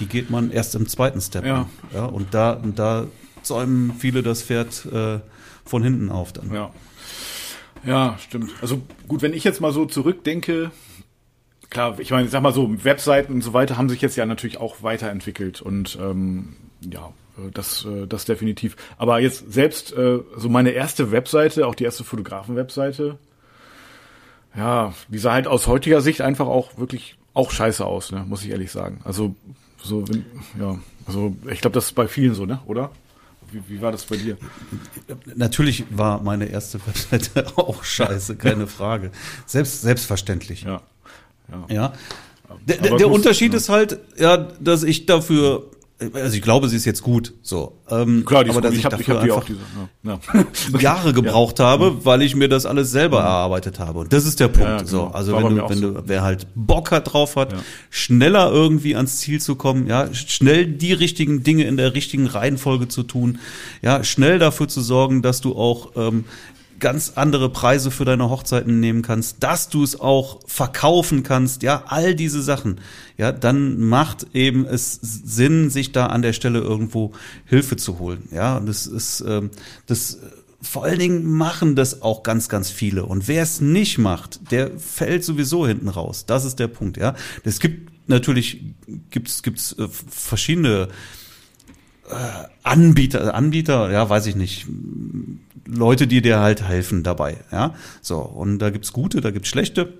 S1: die geht man erst im zweiten Step.
S2: Ja.
S1: ja und da, und da zäumen viele das Pferd äh, von hinten auf dann.
S2: Ja. Ja, stimmt. Also gut, wenn ich jetzt mal so zurückdenke, klar, ich meine, ich sag mal so, Webseiten und so weiter haben sich jetzt ja natürlich auch weiterentwickelt und ähm, ja, äh, das, äh, das definitiv. Aber jetzt selbst äh, so meine erste Webseite, auch die erste Fotografen-Webseite, ja, die sah halt aus heutiger Sicht einfach auch wirklich auch scheiße aus, ne, muss ich ehrlich sagen. Also so, ja, also ich glaube, das ist bei vielen so, ne, oder? Wie, wie war das bei dir?
S1: Natürlich war meine erste Webseite auch scheiße, keine Frage. Selbst, selbstverständlich.
S2: Ja.
S1: Ja. ja. Der, der Unterschied ja. ist halt, ja, dass ich dafür also ich glaube, sie ist jetzt gut, so.
S2: Ähm, Klar, die aber dass ich, ich hab, ich hab einfach diese,
S1: ja. Ja. Jahre gebraucht ja. habe, weil ich mir das alles selber ja. erarbeitet habe. Und das ist der Punkt. Genau. So, also War wenn du, wenn so. du, wer halt Bock hat drauf hat, schneller irgendwie ans Ziel zu kommen, ja, schnell die richtigen Dinge in der richtigen Reihenfolge zu tun, ja, schnell dafür zu sorgen, dass du auch ähm, ganz andere Preise für deine Hochzeiten nehmen kannst, dass du es auch verkaufen kannst, ja, all diese Sachen, ja, dann macht eben es Sinn, sich da an der Stelle irgendwo Hilfe zu holen, ja, und das ist, ähm, das vor allen Dingen machen das auch ganz, ganz viele. Und wer es nicht macht, der fällt sowieso hinten raus. Das ist der Punkt, ja. Es gibt natürlich, gibt's, gibt's äh, verschiedene äh, Anbieter, Anbieter, ja, weiß ich nicht Leute, die dir halt helfen dabei. Ja, so und da gibt's gute, da gibt's schlechte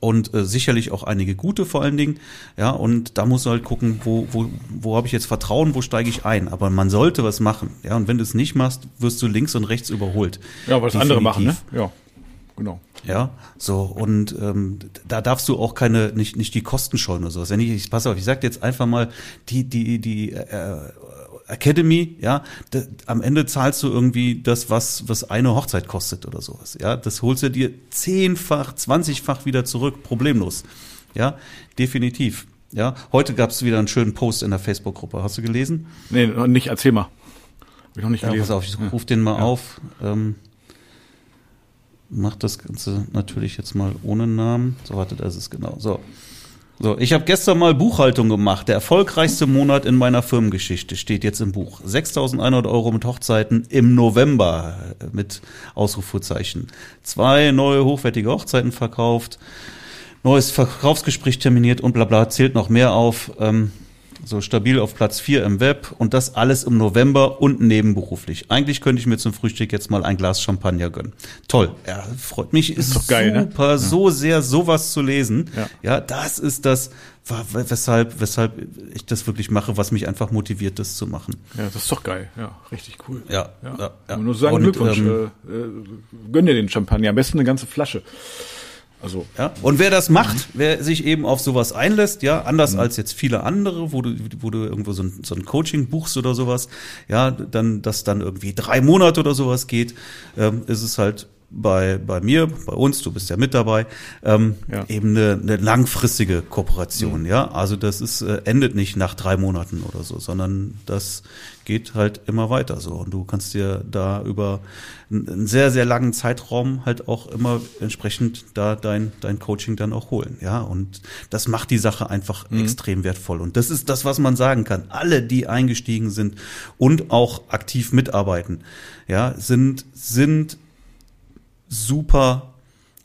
S1: und äh, sicherlich auch einige gute vor allen Dingen. Ja, und da musst du halt gucken, wo, wo, wo habe ich jetzt Vertrauen, wo steige ich ein. Aber man sollte was machen. Ja, und wenn du es nicht machst, wirst du links und rechts überholt.
S2: Ja, was andere machen, ne? Ja,
S1: genau. Ja, so und ähm, da darfst du auch keine nicht nicht die Kosten scheuen oder sowas. Wenn ich, ich pass auf, ich sag jetzt einfach mal die die die äh, Academy, ja, da, am Ende zahlst du irgendwie das, was, was eine Hochzeit kostet oder sowas. Ja, das holst du dir zehnfach, zwanzigfach wieder zurück, problemlos. Ja, definitiv. Ja, heute gab es wieder einen schönen Post in der Facebook-Gruppe. Hast du gelesen?
S2: Nee, nicht, erzähl mal. Hab
S1: ich noch nicht ja, gelesen. Pass auf, ich ruf den mal ja. auf. Ähm, mach das Ganze natürlich jetzt mal ohne Namen. So, warte, das ist genau. So. So, ich habe gestern mal Buchhaltung gemacht. Der erfolgreichste Monat in meiner Firmengeschichte steht jetzt im Buch. 6.100 Euro mit Hochzeiten im November äh, mit Ausrufezeichen. Zwei neue hochwertige Hochzeiten verkauft, neues Verkaufsgespräch terminiert und bla bla, zählt noch mehr auf. Ähm, so stabil auf Platz 4 im Web und das alles im November und nebenberuflich. Eigentlich könnte ich mir zum Frühstück jetzt mal ein Glas Champagner gönnen. Toll. Ja, freut mich. Ist, ist doch geil, ne? super, ne? so sehr sowas zu lesen. Ja. ja, das ist das, weshalb, weshalb ich das wirklich mache, was mich einfach motiviert, das zu machen.
S2: Ja, das ist doch geil. Ja, richtig cool.
S1: Ja, ja. ja,
S2: ja. Nur sagen und, Glückwunsch. Ähm, äh, äh, gönn dir den Champagner. Am besten eine ganze Flasche.
S1: Also, ja. Und wer das macht, wer sich eben auf sowas einlässt, ja, anders mhm. als jetzt viele andere, wo du, wo du irgendwo so ein, so ein Coaching buchst oder sowas, ja, dann, das dann irgendwie drei Monate oder sowas geht, ähm, ist es halt bei, bei mir, bei uns, du bist ja mit dabei, ähm, ja. eben eine, eine langfristige Kooperation, mhm. ja. Also das ist, äh, endet nicht nach drei Monaten oder so, sondern das geht halt immer weiter so. Und du kannst dir da über einen sehr, sehr langen Zeitraum halt auch immer entsprechend da dein, dein Coaching dann auch holen, ja. Und das macht die Sache einfach mhm. extrem wertvoll. Und das ist das, was man sagen kann. Alle, die eingestiegen sind und auch aktiv mitarbeiten, ja, sind, sind super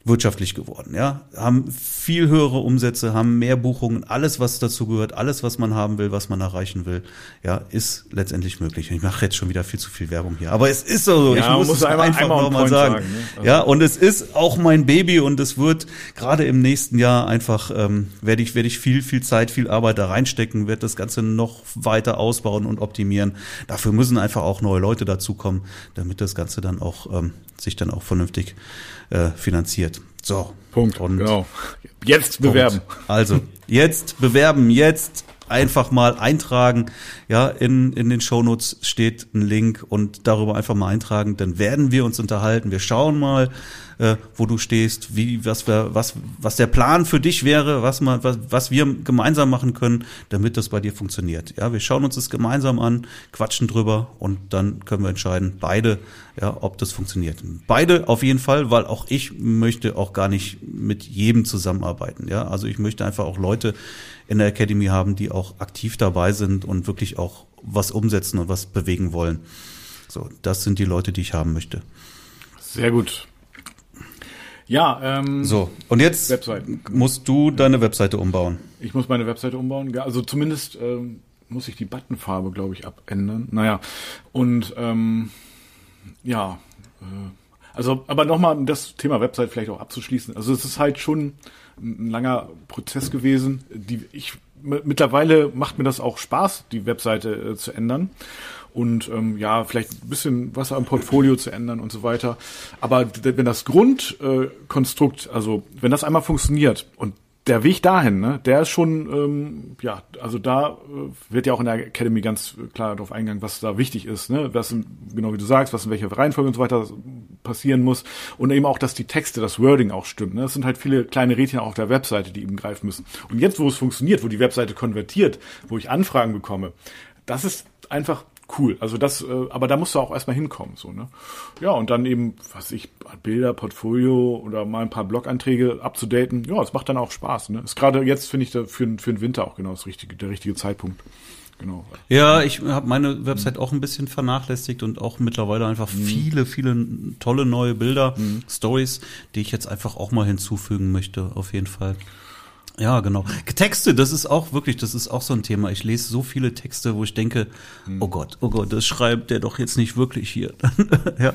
S1: wirtschaftlich geworden, ja, haben viel höhere Umsätze, haben mehr Buchungen, alles was dazu gehört, alles was man haben will, was man erreichen will, ja, ist letztendlich möglich. Ich mache jetzt schon wieder viel zu viel Werbung hier, aber es ist so, ja, ich muss, muss es einmal, einfach nochmal sagen. sagen ne? also ja, und es ist auch mein Baby und es wird gerade im nächsten Jahr einfach ähm, werde ich werde ich viel viel Zeit, viel Arbeit da reinstecken, werde das Ganze noch weiter ausbauen und optimieren. Dafür müssen einfach auch neue Leute dazukommen, damit das Ganze dann auch ähm, sich dann auch vernünftig äh, finanziert. So.
S2: Punkt. Und genau. Jetzt bewerben. Punkt.
S1: Also, jetzt bewerben, jetzt einfach mal eintragen. Ja, in, in den Shownotes steht ein Link und darüber einfach mal eintragen. Dann werden wir uns unterhalten. Wir schauen mal, äh, wo du stehst, wie, was, wir, was, was der Plan für dich wäre, was, man, was, was wir gemeinsam machen können, damit das bei dir funktioniert. Ja, wir schauen uns das gemeinsam an, quatschen drüber und dann können wir entscheiden, beide, ja, ob das funktioniert. Beide auf jeden Fall, weil auch ich möchte auch gar nicht mit jedem zusammenarbeiten. Ja, also ich möchte einfach auch Leute in der Academy haben, die auch aktiv dabei sind und wirklich auch was umsetzen und was bewegen wollen. So, das sind die Leute, die ich haben möchte.
S2: Sehr gut. Ja, ähm,
S1: so. Und jetzt Webseiten. musst du deine Webseite umbauen.
S2: Ich muss meine Webseite umbauen. Also zumindest ähm, muss ich die Buttonfarbe, glaube ich, abändern. Naja, und ähm, ja, äh, also, aber nochmal, um das Thema Website vielleicht auch abzuschließen. Also es ist halt schon ein langer Prozess gewesen. Die ich mittlerweile macht mir das auch Spaß, die Webseite äh, zu ändern und ähm, ja, vielleicht ein bisschen was am Portfolio zu ändern und so weiter. Aber wenn das Grundkonstrukt, äh, also wenn das einmal funktioniert und der Weg dahin, ne, der ist schon, ähm, ja, also da äh, wird ja auch in der Academy ganz klar darauf eingegangen, was da wichtig ist, ne, was, genau wie du sagst, was in welcher Reihenfolge und so weiter passieren muss und eben auch, dass die Texte, das Wording auch stimmt. Ne, es sind halt viele kleine Rädchen auf der Webseite, die eben greifen müssen. Und jetzt, wo es funktioniert, wo die Webseite konvertiert, wo ich Anfragen bekomme, das ist einfach cool. Also das, äh, aber da musst du auch erstmal hinkommen, so, ne? Ja, und dann eben, was ich, Bilder, Portfolio oder mal ein paar Blog-Einträge abzudaten, ja, es macht dann auch Spaß, ne? Ist gerade jetzt, finde ich, da für, für den Winter auch genau das richtige, der richtige Zeitpunkt. Genau.
S1: Ja, ich habe meine Website mhm. auch ein bisschen vernachlässigt und auch mittlerweile einfach mhm. viele, viele tolle neue Bilder, mhm. Stories, die ich jetzt einfach auch mal hinzufügen möchte, auf jeden Fall. Ja, genau. Texte, das ist auch wirklich, das ist auch so ein Thema. Ich lese so viele Texte, wo ich denke, hm. oh Gott, oh Gott, das schreibt der doch jetzt nicht wirklich hier. ja,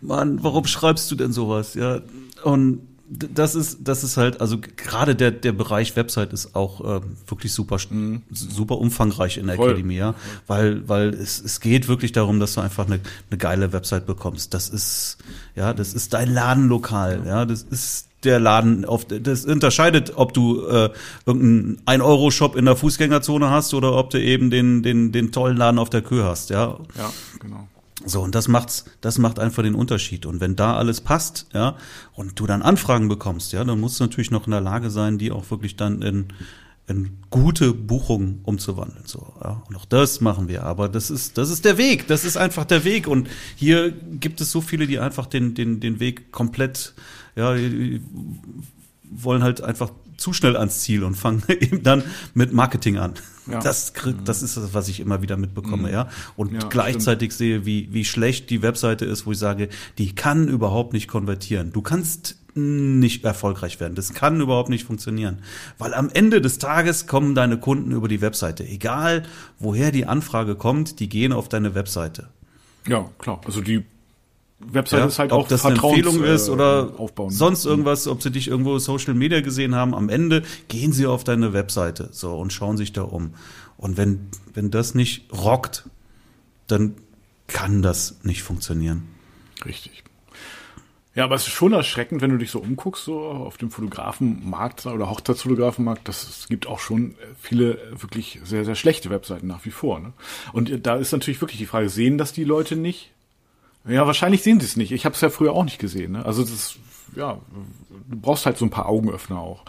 S1: Mann, warum schreibst du denn sowas? Ja, und das ist, das ist halt, also gerade der, der Bereich Website ist auch äh, wirklich super, mhm. super umfangreich in der Voll. Academy, ja. Weil, weil es, es geht wirklich darum, dass du einfach eine, eine geile Website bekommst. Das ist, ja, das ist dein Ladenlokal, ja, das ist der Laden auf das unterscheidet, ob du äh, irgendeinen 1 Euro Shop in der Fußgängerzone hast oder ob du eben den den den tollen Laden auf der Kühe hast, ja.
S2: Ja, genau.
S1: So, und das macht's, das macht einfach den Unterschied. Und wenn da alles passt, ja, und du dann Anfragen bekommst, ja, dann musst du natürlich noch in der Lage sein, die auch wirklich dann in, in gute Buchungen umzuwandeln. So, ja. Und auch das machen wir. Aber das ist, das ist der Weg. Das ist einfach der Weg. Und hier gibt es so viele, die einfach den, den, den Weg komplett, ja, die wollen halt einfach zu schnell ans Ziel und fangen eben dann mit Marketing an. Ja. Das, das ist das, was ich immer wieder mitbekomme, mhm. ja. Und ja, gleichzeitig stimmt. sehe, wie, wie schlecht die Webseite ist, wo ich sage, die kann überhaupt nicht konvertieren. Du kannst nicht erfolgreich werden. Das kann überhaupt nicht funktionieren. Weil am Ende des Tages kommen deine Kunden über die Webseite. Egal, woher die Anfrage kommt, die gehen auf deine Webseite.
S2: Ja, klar. Also die Website ja, ist halt auch
S1: das eine Empfehlung ist oder äh, aufbauen. sonst irgendwas, ob sie dich irgendwo Social Media gesehen haben. Am Ende gehen sie auf deine Webseite so und schauen sich da um. Und wenn wenn das nicht rockt, dann kann das nicht funktionieren.
S2: Richtig. Ja, aber es ist schon erschreckend, wenn du dich so umguckst, so auf dem Fotografenmarkt oder Hochzeitsfotografenmarkt, dass es gibt auch schon viele wirklich sehr, sehr schlechte Webseiten nach wie vor. Ne? Und da ist natürlich wirklich die Frage, sehen das die Leute nicht? Ja, wahrscheinlich sehen sie es nicht. Ich habe es ja früher auch nicht gesehen. Ne? Also das, ja, du brauchst halt so ein paar Augenöffner auch.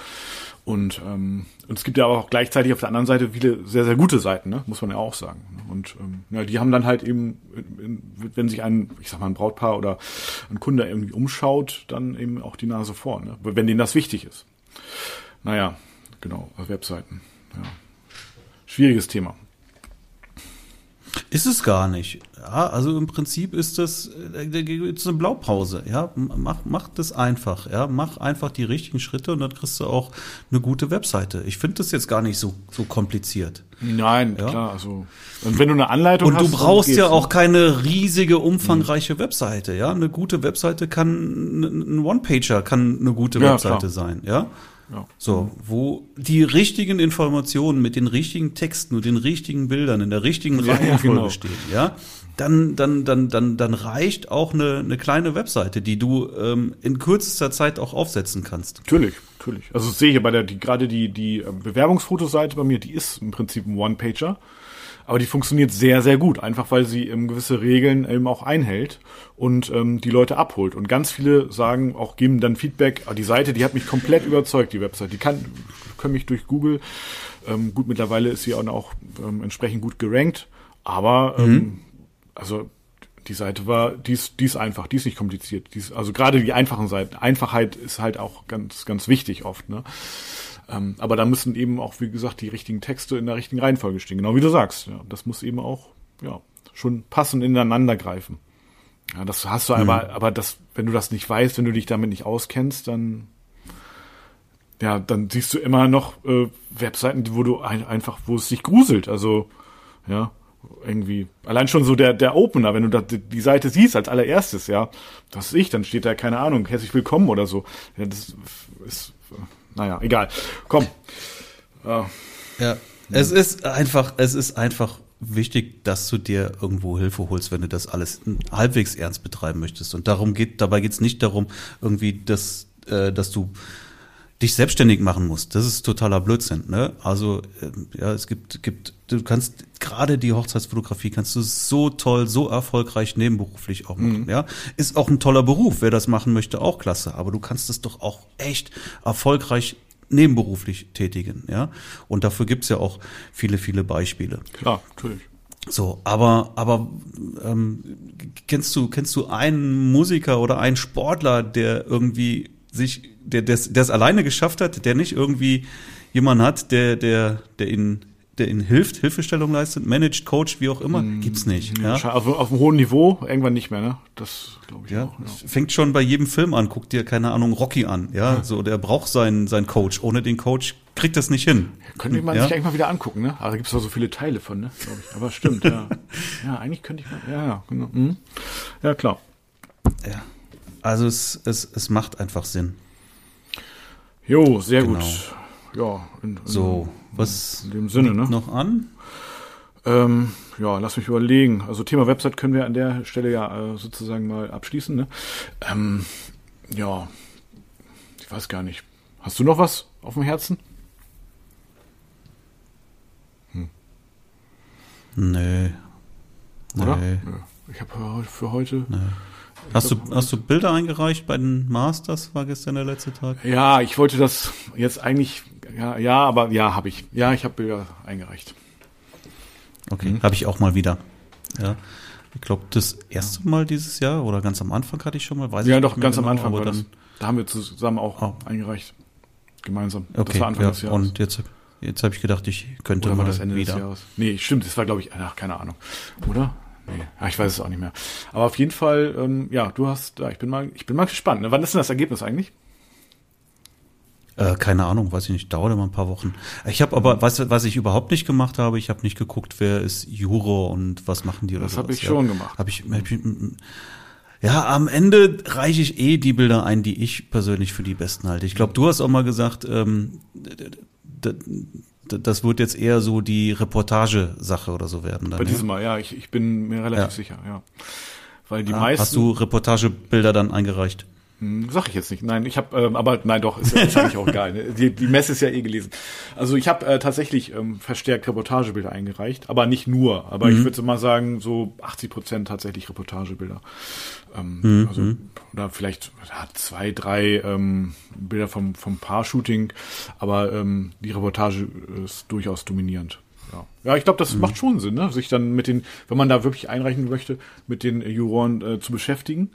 S2: Und, ähm, und es gibt ja auch gleichzeitig auf der anderen Seite viele sehr, sehr gute Seiten, ne? muss man ja auch sagen. Und ähm, ja, die haben dann halt eben, wenn sich ein, ich sag mal, ein Brautpaar oder ein Kunde irgendwie umschaut, dann eben auch die Nase vorn, ne? wenn denen das wichtig ist. Naja, genau, Webseiten. Ja. Schwieriges Thema.
S1: Ist es gar nicht. Ja, also im Prinzip ist das jetzt eine Blaupause. Ja, mach, mach das einfach. Ja, mach einfach die richtigen Schritte und dann kriegst du auch eine gute Webseite. Ich finde das jetzt gar nicht so, so kompliziert.
S2: Nein, ja? klar. Also, und wenn du eine Anleitung
S1: und hast. Und du brauchst ja auch keine riesige, umfangreiche mhm. Webseite. Ja, eine gute Webseite kann, ein One-Pager kann eine gute ja, Webseite klar. sein. Ja. Ja. So, wo die richtigen Informationen mit den richtigen Texten und den richtigen Bildern in der richtigen ja, Reihenfolge genau. stehen, ja, dann, dann, dann, dann, dann reicht auch eine, eine kleine Webseite, die du ähm, in kürzester Zeit auch aufsetzen kannst.
S2: Natürlich, natürlich. Also sehe ich bei der, die, gerade die, die ähm, Bewerbungsfotoseite bei mir, die ist im Prinzip ein One-Pager. Aber die funktioniert sehr, sehr gut, einfach weil sie ähm, gewisse Regeln eben auch einhält und ähm, die Leute abholt. Und ganz viele sagen, auch geben dann Feedback, ah, die Seite, die hat mich komplett überzeugt, die Website. Die kann, können mich durch Google, ähm, gut, mittlerweile ist sie auch, auch ähm, entsprechend gut gerankt, aber ähm, mhm. also die Seite war, die ist, die ist einfach, die ist nicht kompliziert. Die ist, also gerade die einfachen Seiten. Einfachheit ist halt auch ganz, ganz wichtig oft. Ne? Ähm, aber da müssen eben auch, wie gesagt, die richtigen Texte in der richtigen Reihenfolge stehen. Genau wie du sagst. Ja, das muss eben auch ja, schon passend ineinander greifen. Ja, das hast du mhm. aber, aber das, wenn du das nicht weißt, wenn du dich damit nicht auskennst, dann ja, dann siehst du immer noch äh, Webseiten, wo du ein, einfach, wo es sich gruselt. Also ja, irgendwie allein schon so der der Opener, wenn du da die Seite siehst als allererstes, ja, das ist ich, dann steht da keine Ahnung, herzlich willkommen oder so. Ja, das ist naja, egal. Komm.
S1: Äh, ja, es ist einfach, es ist einfach wichtig, dass du dir irgendwo Hilfe holst, wenn du das alles halbwegs ernst betreiben möchtest. Und darum geht, dabei geht es nicht darum, irgendwie, dass, äh, dass du dich selbstständig machen musst. Das ist totaler Blödsinn. Ne? Also äh, ja, es gibt, gibt, du kannst gerade die Hochzeitsfotografie kannst du so toll, so erfolgreich nebenberuflich auch machen. Mhm. Ja, ist auch ein toller Beruf. Wer das machen möchte, auch klasse. Aber du kannst es doch auch echt erfolgreich nebenberuflich tätigen. Ja, und dafür gibt's ja auch viele, viele Beispiele.
S2: Klar, natürlich.
S1: So, aber aber ähm, kennst du kennst du einen Musiker oder einen Sportler, der irgendwie sich der der es alleine geschafft hat, der nicht irgendwie jemanden hat, der der der ihn der ihnen hilft, Hilfestellung leistet, managt, coach, wie auch immer, mm, gibt's nicht. Ja.
S2: Also auf einem hohen Niveau irgendwann nicht mehr, ne? Das glaube ich
S1: ja, auch. Ja. Fängt schon bei jedem Film an, guckt dir keine Ahnung Rocky an, ja, ja. so der braucht seinen seinen Coach. Ohne den Coach kriegt das nicht hin.
S2: Könnte man ja? sich eigentlich mal wieder angucken, ne? Aber da gibt's doch so viele Teile von, ne? Aber stimmt, ja. ja, eigentlich könnte ich mal. Ja, ja, genau. Mhm. Ja, klar.
S1: Ja. Also es, es, es macht einfach Sinn.
S2: Jo, sehr genau. gut. Ja,
S1: in, in, so, was
S2: in dem Sinne, ne?
S1: noch an?
S2: Ähm, ja, lass mich überlegen. Also Thema Website können wir an der Stelle ja äh, sozusagen mal abschließen. Ne? Ähm, ja, ich weiß gar nicht. Hast du noch was auf dem Herzen?
S1: Hm. Nee.
S2: Oder? Nee. Ich habe für heute. Nee.
S1: Hast du, hast du Bilder eingereicht bei den Masters? War gestern der letzte Tag?
S2: Ja, ich wollte das jetzt eigentlich. Ja, ja aber ja, habe ich. Ja, ich habe Bilder eingereicht.
S1: Okay, mhm. habe ich auch mal wieder. Ja. Ich glaube, das erste Mal dieses Jahr oder ganz am Anfang hatte ich schon mal.
S2: Weiß ja, doch, ganz genau, am Anfang. Dann, das, da haben wir zusammen auch oh. eingereicht. Gemeinsam.
S1: Okay, das war Anfang ja, des Jahres. Und jetzt, jetzt habe ich gedacht, ich könnte
S2: oder mal das Ende wieder. Des Jahres. Nee, stimmt, das war, glaube ich, ach, keine Ahnung. Oder? Nee, ja, ich weiß es auch nicht mehr. Aber auf jeden Fall, ähm, ja, du hast, ja, ich bin mal, ich bin mal gespannt. Ne? Wann ist denn das Ergebnis eigentlich?
S1: Äh, keine Ahnung, weiß ich nicht, dauert immer ein paar Wochen. Ich habe aber, was, was ich überhaupt nicht gemacht habe, ich habe nicht geguckt, wer ist Juror und was machen die
S2: oder Das habe ich ja. schon gemacht.
S1: Hab ich, hab ich, ja, am Ende reiche ich eh die Bilder ein, die ich persönlich für die besten halte. Ich glaube, du hast auch mal gesagt, ähm, das wird jetzt eher so die Reportagesache oder so werden.
S2: Dann, Bei diesem Mal, ja, ich, ich bin mir relativ ja. sicher, ja.
S1: Weil die ah, meisten. Hast du Reportagebilder dann eingereicht?
S2: Hm, sag ich jetzt nicht. Nein, ich habe, ähm, aber nein, doch, ist, ist eigentlich auch geil. Ne? Die, die Messe ist ja eh gelesen. Also ich habe äh, tatsächlich ähm, verstärkt Reportagebilder eingereicht, aber nicht nur. Aber mhm. ich würde mal sagen, so 80 Prozent tatsächlich Reportagebilder. Ähm, mhm. Also mhm. oder vielleicht ja, zwei, drei ähm, Bilder vom vom Paar-Shooting, aber ähm, die Reportage ist durchaus dominierend. Ja, ja ich glaube, das mhm. macht schon Sinn, ne? sich dann mit den, wenn man da wirklich einreichen möchte, mit den Juroren äh, zu beschäftigen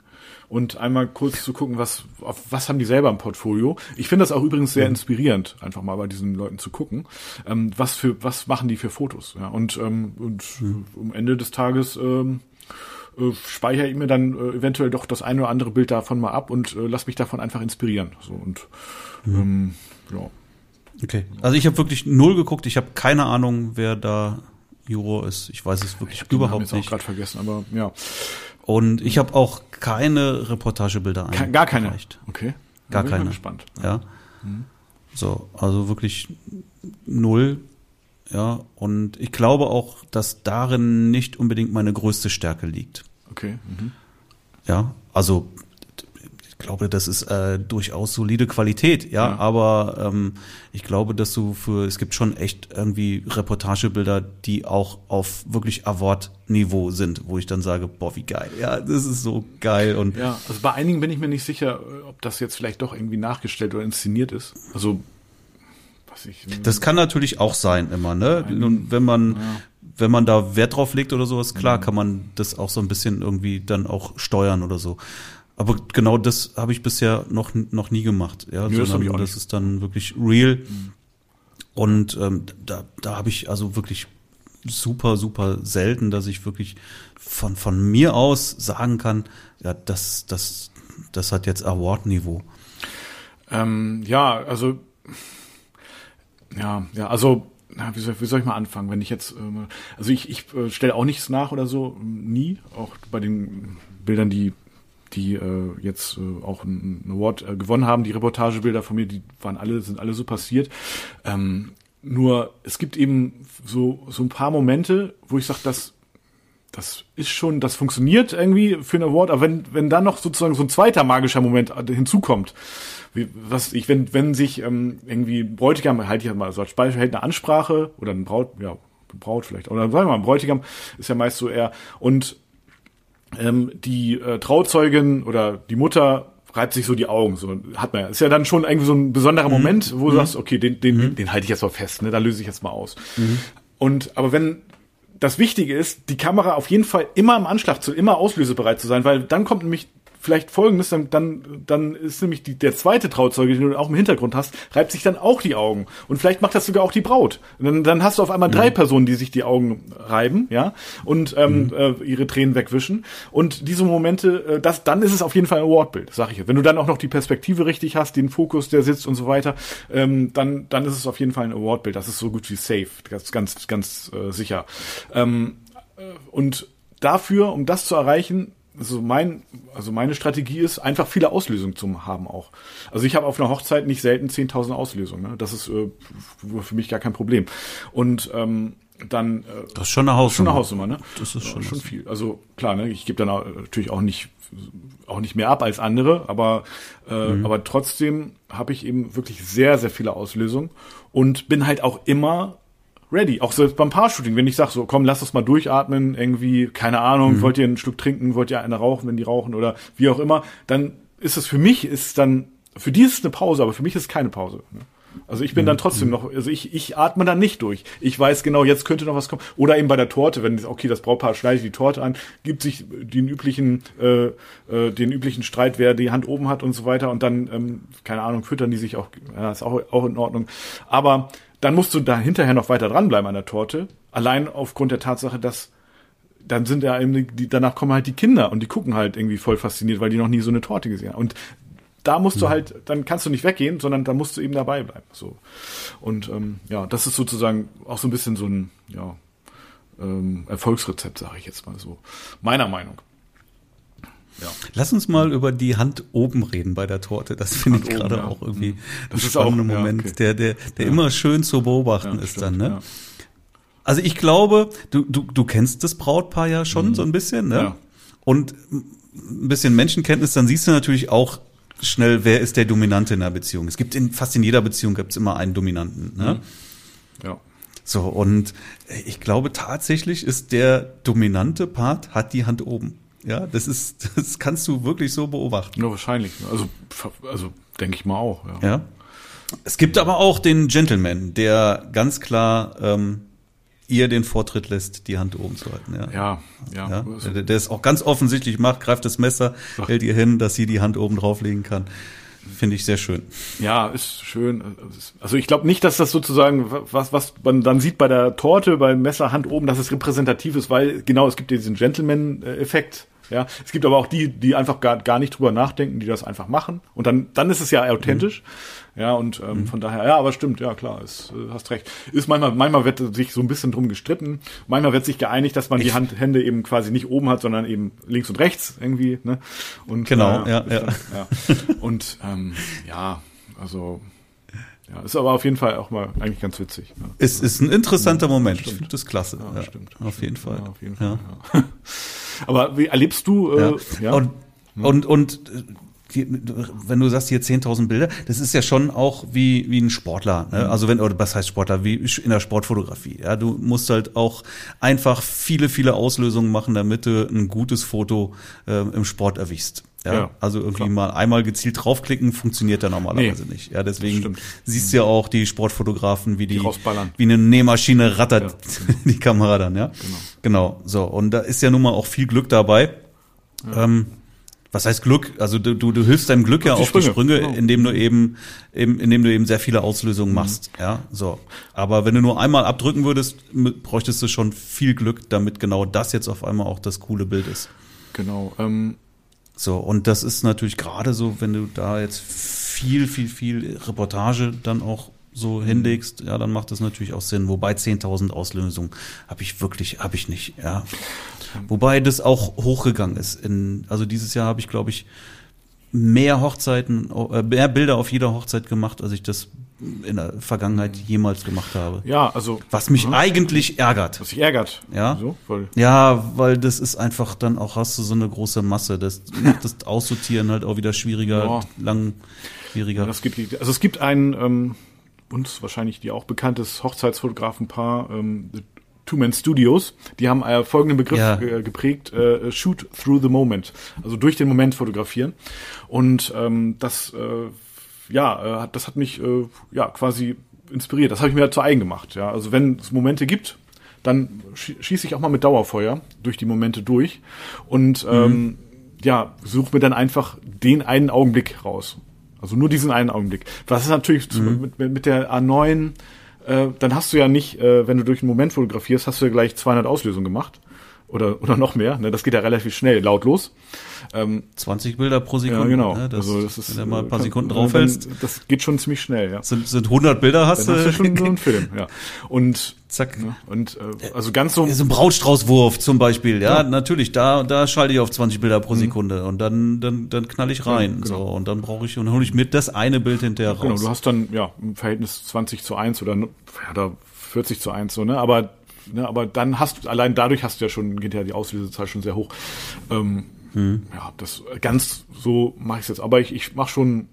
S2: und einmal kurz zu gucken, was, auf was haben die selber im Portfolio. Ich finde das auch übrigens sehr mhm. inspirierend, einfach mal bei diesen Leuten zu gucken, ähm, was für, was machen die für Fotos. Ja? Und, ähm, und mhm. am Ende des Tages ähm, äh, speichere ich mir dann äh, eventuell doch das eine oder andere Bild davon mal ab und äh, lass mich davon einfach inspirieren. So und mhm. ähm, ja.
S1: Okay. Also ich habe wirklich null geguckt. Ich habe keine Ahnung, wer da Juro ist. Ich weiß es wirklich ich überhaupt nicht. Ich habe auch
S2: gerade vergessen, aber ja.
S1: Und ich habe auch keine Reportagebilder
S2: ein. Gar keine.
S1: Okay. Gar keine.
S2: Gespannt.
S1: Ja. Mhm. So, also wirklich null. Ja, und ich glaube auch, dass darin nicht unbedingt meine größte Stärke liegt.
S2: Okay. Mhm.
S1: Ja, also glaube, das ist äh, durchaus solide Qualität, ja, ja. aber ähm, ich glaube, dass du für, es gibt schon echt irgendwie Reportagebilder, die auch auf wirklich Award-Niveau sind, wo ich dann sage, boah, wie geil, ja, das ist so geil und.
S2: Ja, also bei einigen bin ich mir nicht sicher, ob das jetzt vielleicht doch irgendwie nachgestellt oder inszeniert ist. Also,
S1: was ich. Das kann natürlich auch sein immer, ne? Nun, wenn man, ja wenn man da Wert drauf legt oder sowas, klar, mhm. kann man das auch so ein bisschen irgendwie dann auch steuern oder so. Aber genau das habe ich bisher noch, noch nie gemacht. Ja,
S2: Nö,
S1: sondern das, das ist dann wirklich real. Mhm. Und ähm, da, da habe ich also wirklich super, super selten, dass ich wirklich von, von mir aus sagen kann, ja, das, das, das hat jetzt Award-Niveau.
S2: Ähm, ja, also ja, ja, also wie, soll, wie soll ich mal anfangen, wenn ich jetzt, äh, also ich, ich äh, stelle auch nichts nach oder so, nie, auch bei den Bildern, die die äh, jetzt äh, auch einen Award äh, gewonnen haben. Die Reportagebilder von mir, die waren alle, sind alle so passiert. Ähm, nur es gibt eben so, so ein paar Momente, wo ich sage, das, das ist schon, das funktioniert irgendwie für einen Award, aber wenn, wenn dann noch sozusagen so ein zweiter magischer Moment hinzukommt, wie, was ich, wenn, wenn sich ähm, irgendwie Bräutigam, halte ich ja mal so als Beispiel, hält eine Ansprache oder ein Braut, ja, Braut vielleicht, oder sagen wir mal, ein Bräutigam ist ja meist so eher, und ähm, die äh, Trauzeugin oder die Mutter reibt sich so die Augen. So hat man ja. Ist ja dann schon irgendwie so ein besonderer mhm. Moment, wo du mhm. sagst, okay, den, den, mhm. den halte ich jetzt mal fest, ne? Da löse ich jetzt mal aus. Mhm. Und aber wenn das Wichtige ist, die Kamera auf jeden Fall immer im Anschlag zu, immer auslösebereit zu sein, weil dann kommt nämlich vielleicht folgendes, dann, dann, dann ist nämlich die, der zweite Trauzeuge, den du auch im Hintergrund hast, reibt sich dann auch die Augen. Und vielleicht macht das sogar auch die Braut. Und dann, dann hast du auf einmal drei mhm. Personen, die sich die Augen reiben, ja, und ähm, mhm. äh, ihre Tränen wegwischen. Und diese Momente, äh, das, dann ist es auf jeden Fall ein Awardbild, sag ich jetzt. Wenn du dann auch noch die Perspektive richtig hast, den Fokus, der sitzt und so weiter, ähm, dann, dann ist es auf jeden Fall ein Awardbild. Das ist so gut wie safe, ganz, ganz, ganz äh, sicher. Ähm, äh, und dafür, um das zu erreichen, also mein, also meine Strategie ist, einfach viele Auslösungen zu haben auch. Also ich habe auf einer Hochzeit nicht selten 10.000 Auslösungen. Ne? Das ist äh, für mich gar kein Problem. Und ähm, dann äh,
S1: Das ist schon eine Hausnummer.
S2: schon eine Hausnummer, ne?
S1: Das ist
S2: Ja,
S1: schon
S2: schon
S1: was.
S2: viel. Also klar, ne, ich gebe dann auch, natürlich auch nicht auch nicht mehr ab als andere, aber äh,
S1: Mhm.
S2: aber trotzdem habe ich eben wirklich sehr sehr viele Auslösungen und bin halt auch immer ready. Auch selbst beim Paar-Shooting, wenn ich sage so, komm, lass uns mal durchatmen, irgendwie, keine Ahnung,
S1: Mhm.
S2: wollt ihr einen Schluck trinken, wollt ihr eine rauchen, wenn die rauchen oder wie auch immer, dann ist es für mich ist dann für die ist es eine Pause, aber für mich ist es keine Pause. Ne? Also ich bin
S1: Mhm.
S2: dann trotzdem noch, also ich, ich atme dann nicht durch. Ich weiß genau, jetzt könnte noch was kommen. Oder eben bei der Torte, wenn okay, das Brautpaar schneidet die Torte an, gibt sich den üblichen, äh, äh, den üblichen Streit, wer die Hand oben hat und so weiter. Und dann, ähm, keine Ahnung, füttern die sich auch, ja, ist auch, auch in Ordnung. Aber dann musst du da hinterher noch weiter dranbleiben an der Torte. Allein aufgrund der Tatsache, dass dann sind ja eben die, danach kommen halt die Kinder und die gucken halt irgendwie voll fasziniert, weil die noch nie so eine Torte gesehen haben. Und da musst du halt, dann kannst du nicht weggehen, sondern da musst du eben dabei bleiben. So. Und ähm, ja, das ist sozusagen auch so ein bisschen so ein ja, ähm, Erfolgsrezept, sage ich jetzt mal so. Meiner Meinung. Ja.
S1: Lass uns mal über die Hand oben reden bei der Torte. Das finde ich gerade
S2: ja.
S1: auch irgendwie
S2: Das
S1: ein spannender
S2: ja,
S1: Moment,
S2: okay.
S1: der, der, der immer schön zu beobachten
S2: Ja,
S1: ist
S2: stimmt,
S1: dann, ne?
S2: ja.
S1: Also ich glaube, du, du, du kennst das Brautpaar ja schon so ein bisschen, ne?
S2: Mhm. Ja.
S1: Und ein bisschen Menschenkenntnis, dann siehst du natürlich auch schnell, wer ist der Dominante in der Beziehung. Es gibt in fast in jeder Beziehung gibt's immer einen Dominanten, ne?
S2: Ja.
S1: So, und ich glaube tatsächlich ist der dominante Part hat die Hand oben. Ja, das ist, das kannst du wirklich so beobachten.
S2: Nur wahrscheinlich. Also, also denke ich mal auch. Ja.
S1: Ja. Es gibt aber auch den Gentleman, der ganz klar ähm, ihr den Vortritt lässt, die Hand oben zu halten. Ja.
S2: Ja, ja.
S1: Ja, der, der es auch ganz offensichtlich macht, greift das Messer,
S2: Ach.
S1: hält ihr hin, dass sie die Hand oben drauflegen kann. Finde ich sehr schön.
S2: Ja, ist schön. Also ich glaube nicht, dass das sozusagen, was, was man dann sieht bei der Torte, beim Messer Hand oben, dass es repräsentativ ist, weil genau, es gibt ja diesen Gentleman-Effekt. Ja, es gibt aber auch die, die einfach gar, gar nicht drüber nachdenken, die das einfach machen. Und dann, dann ist es ja authentisch. Ja, und ähm, von daher, ja, aber stimmt, ja klar, ist, äh, hast recht. Ist manchmal, manchmal wird sich so ein bisschen drum gestritten. Manchmal wird sich geeinigt, dass man die Hand, Hände eben quasi nicht oben hat, sondern eben links und rechts irgendwie. Ne? Und
S1: Genau,
S2: äh,
S1: ja, ja.
S2: Dann, ja. Und ähm, ja, also ja, ist aber auf jeden Fall auch mal eigentlich ganz witzig. Ja.
S1: Es ist ein interessanter Moment. Ich
S2: stimmt.
S1: finde das klasse.
S2: Ja,
S1: Ja,
S2: stimmt.
S1: Auf jeden Fall.
S2: Ja, auf jeden
S1: Ja.
S2: Fall. Aber wie erlebst du? Äh,
S1: Ja.
S2: ja.
S1: Und, und, und äh, wenn du sagst hier 10.000 Bilder, das ist ja schon auch wie, wie ein Sportler.
S2: Mhm.
S1: Ne? Also wenn, oder was heißt Sportler, wie in der Sportfotografie. Ja, du musst halt auch einfach viele, viele Auslösungen machen, damit du ein gutes Foto äh, im Sport erwischst. Ja,
S2: Ja,
S1: also irgendwie
S2: klar.
S1: mal einmal gezielt draufklicken, funktioniert da normalerweise
S2: Nee,
S1: nicht. Ja, deswegen
S2: stimmt.
S1: siehst du ja auch die Sportfotografen, wie die,
S2: rausballern.
S1: wie eine Nähmaschine rattert
S2: Ja.
S1: die Kamera dann, ja.
S2: Genau.
S1: Genau. So. Und da ist ja nun mal auch viel Glück dabei. Ähm, was heißt Glück? Also du, du, du hilfst deinem Glück ja
S2: die
S1: auf die
S2: Sprünge, genau.
S1: indem du eben, eben, indem du eben sehr viele Auslösungen machst. Ja, so. Aber wenn du nur einmal abdrücken würdest, bräuchtest du schon viel Glück, damit genau das jetzt auf einmal auch das coole Bild ist.
S2: Genau. Ähm,
S1: So, und das ist natürlich gerade so, wenn du da jetzt viel, viel, viel Reportage dann auch so hinlegst, ja, dann macht das natürlich auch Sinn. Wobei 10.000 Auslösungen habe ich wirklich, habe ich nicht, ja. Wobei das auch hochgegangen ist. In, also dieses Jahr habe ich, glaube ich, mehr Hochzeiten, äh, mehr Bilder auf jeder Hochzeit gemacht, als ich das in der Vergangenheit jemals gemacht habe.
S2: ja, also
S1: Was mich
S2: Mhm.
S1: eigentlich ärgert.
S2: was sich ärgert.
S1: Ja.
S2: So, weil,
S1: Ja, weil das ist einfach dann auch, hast du so eine große Masse. Das macht das Aussortieren halt auch wieder schwieriger,
S2: Ja.
S1: langwieriger.
S2: das gibt, also es gibt ein ähm, uns wahrscheinlich die auch bekanntes Hochzeitsfotografenpaar, ähm, the Two Man Studios, die haben äh, folgenden Begriff
S1: Ja.
S2: geprägt: äh, Shoot through the moment, also durch den Moment fotografieren. Und ähm, das, äh, ja, äh, das hat mich äh, ja quasi inspiriert. Das habe ich mir zu eigen gemacht. Ja, also wenn es Momente gibt, dann schie- schieße ich auch mal mit Dauerfeuer durch die Momente durch und ähm, ja, suche mir dann einfach den einen Augenblick raus. Also nur diesen einen Augenblick. Was ist natürlich zu- mit, mit der A9, äh, dann hast du ja nicht, äh, wenn du durch einen Moment fotografierst, hast du ja gleich 200 Auslösungen gemacht. Oder, oder noch mehr. Ne? Das geht ja relativ schnell, lautlos. Ähm,
S1: 20 Bilder pro Sekunde.
S2: ja, genau.
S1: Ne? Das,
S2: also das ist,
S1: wenn du mal ein paar
S2: äh,
S1: Sekunden
S2: kann-
S1: draufhältst,
S2: Das geht schon ziemlich schnell, ja.
S1: sind, sind 100 Bilder, hast
S2: Dann
S1: du,
S2: du schon so einen Film, ja. Und,
S1: zack.
S2: ne, und äh, also ganz so,
S1: So ein Brautstraußwurf zum Beispiel, ja, natürlich, da, da schalte ich auf 20 Bilder pro Sekunde und dann, dann, dann knall ich rein,
S2: Mhm. genau.
S1: so, und dann brauche ich, und hole ich mit das eine Bild hinterher
S2: genau,
S1: raus.
S2: du hast dann, ja, im Verhältnis 20 zu 1 oder, ja, oder 40 zu 1, so, ne, aber ne, aber dann hast du, allein dadurch hast du ja schon, geht ja die Auslösezahl schon sehr hoch. Ähm, hm. Ja, das ganz so mache ich jetzt. Aber ich, ich mache schon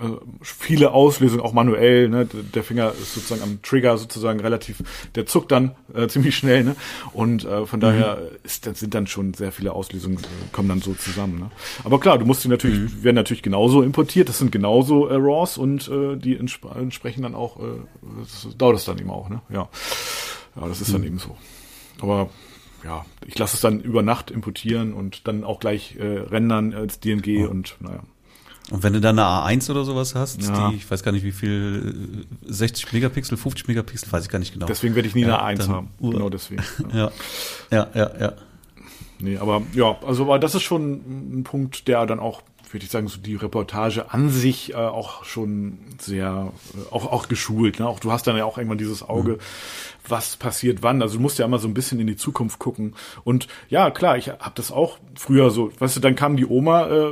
S2: äh, viele Auslösungen, auch manuell. Ne? Der Finger ist sozusagen am Trigger sozusagen relativ, der zuckt dann äh, ziemlich schnell. Ne? Und äh, von mhm. daher ist, sind dann schon sehr viele Auslösungen, äh, kommen dann so zusammen. Ne? Aber klar, du musst die natürlich, mhm. werden natürlich genauso importiert. Das sind genauso äh, RAWs und äh, die entsp entsprechen dann auch, äh, das dauert es dann eben auch. Ne? Ja. Ja, das ist mhm. dann eben so. Aber ja, ich lasse es dann über Nacht importieren und dann auch gleich äh, rendern als DNG oh. und naja.
S1: Und wenn du dann eine A1 oder sowas hast, ja. die, ich weiß gar nicht wie viel, 60 Megapixel, 50 Megapixel, weiß ich gar nicht genau.
S2: Deswegen werde ich nie ja, eine A1 haben. Uh, genau deswegen.
S1: Ja. ja, ja, ja.
S2: Nee, aber ja, also aber das ist schon ein Punkt, der dann auch würde ich sagen, so die Reportage an sich äh, auch schon sehr, äh, auch, auch geschult. Ne? Auch du hast dann ja auch irgendwann dieses Auge, mhm was passiert wann. Also du musst ja immer so ein bisschen in die Zukunft gucken. Und ja, klar, ich habe das auch früher so, weißt du, dann kam die Oma äh,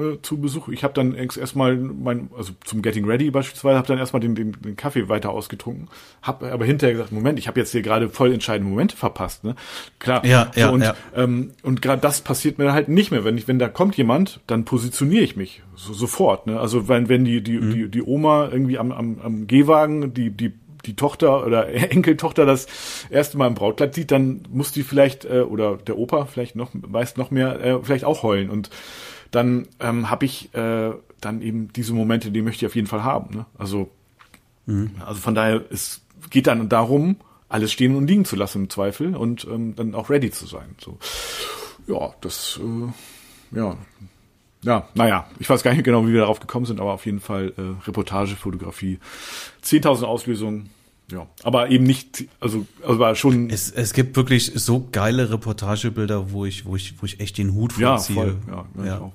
S2: äh, zu Besuch. Ich habe dann erstmal mein, also zum Getting Ready beispielsweise, habe dann erstmal den, den, den Kaffee weiter ausgetrunken, habe aber hinterher gesagt, Moment, ich habe jetzt hier gerade voll entscheidende Momente verpasst. Ne? Klar.
S1: Ja,
S2: so,
S1: ja,
S2: und
S1: ja.
S2: Ähm, und gerade das passiert mir halt nicht mehr. Wenn ich, wenn da kommt jemand, dann positioniere ich mich so, sofort. Ne? Also wenn, wenn die, die, mhm. die, die Oma irgendwie am, am, am Gehwagen die, die die Tochter oder Enkeltochter das erste Mal im Brautkleid sieht, dann muss die vielleicht, äh, oder der Opa vielleicht noch, weiß noch mehr, äh, vielleicht auch heulen. Und dann ähm, habe ich äh, dann eben diese Momente, die möchte ich auf jeden Fall haben. Ne? Also, mhm. also von daher, es geht dann darum, alles stehen und liegen zu lassen im Zweifel und ähm, dann auch ready zu sein. So, ja, das, äh, ja, ja, naja, ich weiß gar nicht genau, wie wir darauf gekommen sind, aber auf jeden Fall äh, Reportage, Fotografie, 10.000 Auslösungen, ja, aber eben nicht, also, also war schon.
S1: Es, es gibt wirklich so geile Reportagebilder, wo ich, wo ich, wo ich echt den Hut vorziehe. Ja, voll, ja,
S2: ja.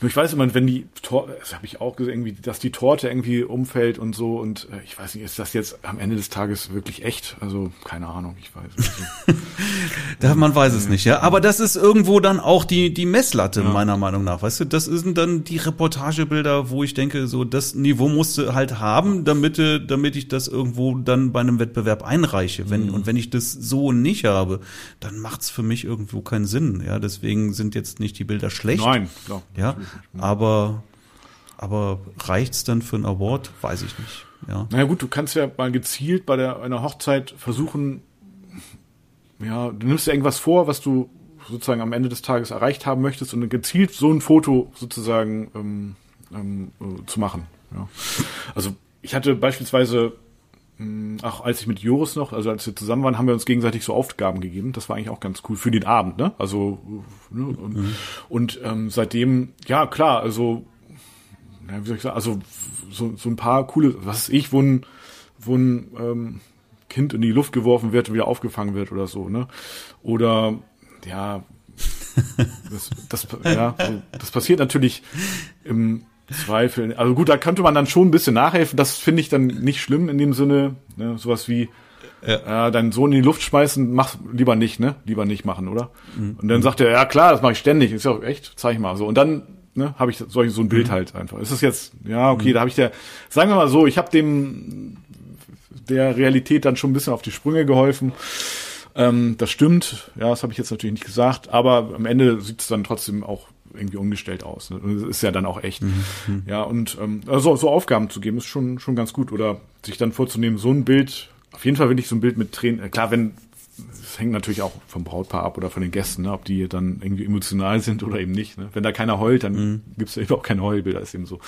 S2: Nur ich weiß immer, wenn die Torte, das habe ich auch gesehen, irgendwie, dass die Torte irgendwie umfällt und so und äh, ich weiß nicht, ist das jetzt am Ende des Tages wirklich echt? Also keine Ahnung, ich weiß nicht.
S1: da, man weiß es nicht, ja. Aber das ist irgendwo dann auch die die Messlatte ja. meiner Meinung nach, weißt du? Das sind dann die Reportagebilder, wo ich denke, so das Niveau musst du halt haben, damit damit ich das irgendwo dann bei einem Wettbewerb einreiche. Wenn mhm. und wenn ich das so nicht habe, dann macht's für mich irgendwo keinen Sinn. Ja, deswegen sind jetzt nicht die Bilder schlecht.
S2: Nein, klar.
S1: Ja, aber, aber reicht's dann für einen Award? Weiß ich nicht. Ja.
S2: Naja gut, du kannst ja mal gezielt bei der, einer Hochzeit versuchen, ja, du nimmst dir irgendwas vor, was du sozusagen am Ende des Tages erreicht haben möchtest und dann gezielt so ein Foto sozusagen ähm, ähm, äh, zu machen. Ja. Also ich hatte beispielsweise Ach, als ich mit Joris noch, also als wir zusammen waren, haben wir uns gegenseitig so Aufgaben gegeben. Das war eigentlich auch ganz cool für den Abend, ne? Also ne? und, mhm. und ähm, seitdem, ja klar, also ja, wie soll ich sagen, also so, so ein paar coole, was ist ich, wo ein, wo ein ähm, Kind in die Luft geworfen wird und wieder aufgefangen wird oder so, ne? Oder ja, das, das, ja, das passiert natürlich im Zweifel. Also gut, da könnte man dann schon ein bisschen nachhelfen. Das finde ich dann nicht schlimm in dem Sinne. Ne? Sowas wie ja. äh, deinen Sohn in die Luft schmeißen, mach lieber nicht, ne? Lieber nicht machen, oder? Mhm. Und dann sagt er, ja klar, das mache ich ständig. Ist ja auch echt, zeig mal so. Und dann ne, habe ich solch, so ein Bild mhm. halt einfach. Ist das jetzt, ja, okay, mhm. da habe ich der, sagen wir mal so, ich habe dem der Realität dann schon ein bisschen auf die Sprünge geholfen. Ähm, das stimmt, ja, das habe ich jetzt natürlich nicht gesagt, aber am Ende sieht es dann trotzdem auch irgendwie umgestellt aus. Ne? Das ist ja dann auch echt. Mhm. Ja, und ähm, also so Aufgaben zu geben, ist schon, schon ganz gut. Oder sich dann vorzunehmen, so ein Bild, auf jeden Fall will ich so ein Bild mit Tränen, äh, klar, wenn, es hängt natürlich auch vom Brautpaar ab oder von den Gästen, ne, ob die dann irgendwie emotional sind oder eben nicht. Ne? Wenn da keiner heult, dann mhm. gibt's ja eben auch keine Heulbilder, ist eben so.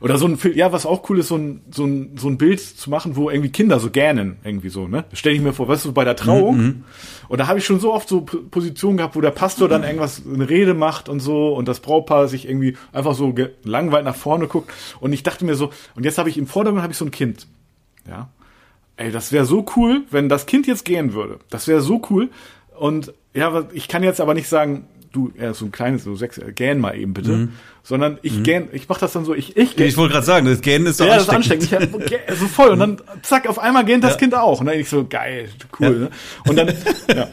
S2: Oder so ein Film, ja, was auch cool ist, so ein, so ein, so ein Bild zu machen, wo irgendwie Kinder so gähnen, irgendwie so, ne? Stell ich mir vor, weißt du, bei der Trauung. Mhm. Und da habe ich schon so oft so Positionen gehabt, wo der Pastor dann irgendwas, eine Rede macht und so und das Brautpaar sich irgendwie einfach so langweilig nach vorne guckt. Und ich dachte mir so, und jetzt habe ich im Vordergrund habe ich so ein Kind. Ja. Ey, das wäre so cool, wenn das Kind jetzt gehen würde. Das wäre so cool. Und ja, ich kann jetzt aber nicht sagen, du, ja, so ein kleines, so sechs, äh, gähn mal eben bitte. Mhm. Sondern ich mhm. gähn, ich mach das dann so, ich, ich
S1: gähn. Ich wollte gerade sagen, das Gähnen ist
S2: doch ja, ansteckend. Ja, das ist ansteckend. Ich hab, so voll. Und dann, zack, auf einmal gähnt das ja. Kind auch. Und dann ich so, geil, cool. Ne? Und dann, ja.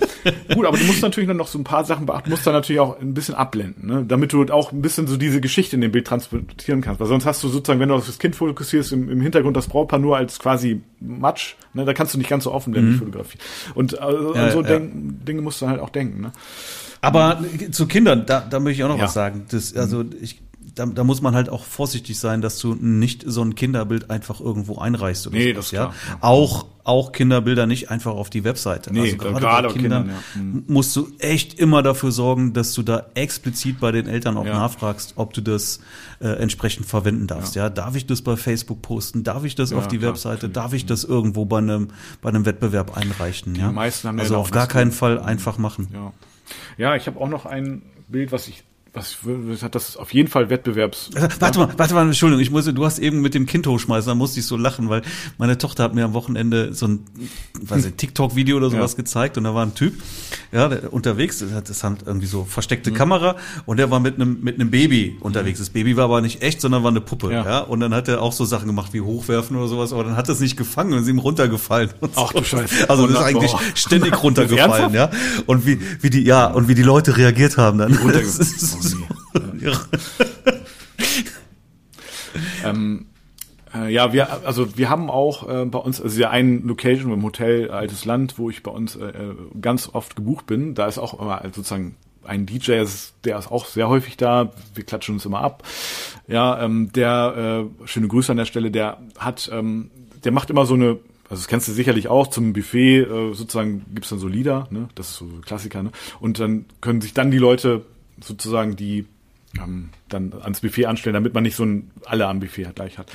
S2: Gut, aber du musst natürlich dann noch so ein paar Sachen beachten, musst dann natürlich auch ein bisschen abblenden, ne? damit du auch ein bisschen so diese Geschichte in dem Bild transportieren kannst. Weil sonst hast du sozusagen, wenn du auf das Kind fokussierst, im, im Hintergrund das Brautpaar nur als quasi Matsch, ne? da kannst du nicht ganz so offen werden, mhm. die Fotografie. Und also, an so Dinge musst du halt auch denken. Ne?
S1: Aber zu Kindern, da, da möchte ich auch noch ja. was sagen. Das, also ich, da, da muss man halt auch vorsichtig sein, dass du nicht so ein Kinderbild einfach irgendwo einreichst oder
S2: nee,
S1: sowas,
S2: das ist
S1: ja.
S2: Ja.
S1: Auch auch Kinderbilder nicht einfach auf die Webseite.
S2: Nee,
S1: also gerade, gerade bei Kindern, Kindern ja. mhm. musst du echt immer dafür sorgen, dass du da explizit bei den Eltern auch nachfragst, ob du das äh, entsprechend verwenden darfst. Ja. ja. darf ich das bei Facebook posten? Darf ich das auf die klar, Webseite? Darf ich das irgendwo bei einem bei einem Wettbewerb einreichen?
S2: Die
S1: ja,
S2: meisten haben
S1: also auf gar keinen Fall einfach machen.
S2: Ja, ja ich habe auch noch ein Bild, was ich was hat das auf jeden Fall Wettbewerbs.
S1: Also, warte mal, warte mal, Entschuldigung, ich muss, du hast eben mit dem Kind hochschmeißen, da musste ich so lachen, weil meine Tochter hat mir am Wochenende so ein, weiß ich, TikTok-Video oder sowas ja. gezeigt und da war ein Typ, ja, der, unterwegs, das hat, das irgendwie so versteckte mhm. Kamera und der war mit einem mit einem Baby unterwegs. Das Baby war aber nicht echt, sondern war eine Puppe, ja. ja, und dann hat er auch so Sachen gemacht wie hochwerfen oder sowas, aber dann hat es nicht gefangen und ist ihm runtergefallen. Und
S2: Ach du Scheiße.
S1: Also das ist eigentlich boah. ständig runtergefallen, ja. Und wie wie die ja und wie die Leute reagiert haben dann.
S2: Ähm, äh, ja, wir, also wir haben auch äh, bei uns, also ja ein Location im Hotel Altes Land, wo ich bei uns äh, ganz oft gebucht bin. Da ist auch immer sozusagen ein DJ, der ist auch sehr häufig da. Wir klatschen uns immer ab. Ja, ähm, der äh, schöne Grüße an der Stelle. Der hat, ähm, der macht immer so eine also das kennst du sicherlich auch, zum Buffet äh, sozusagen gibt's dann so Lieder, ne? das ist so Klassiker, ne? und dann können sich dann die Leute sozusagen, die ähm, dann ans Buffet anstellen, damit man nicht so ein alle am Buffet gleich hat.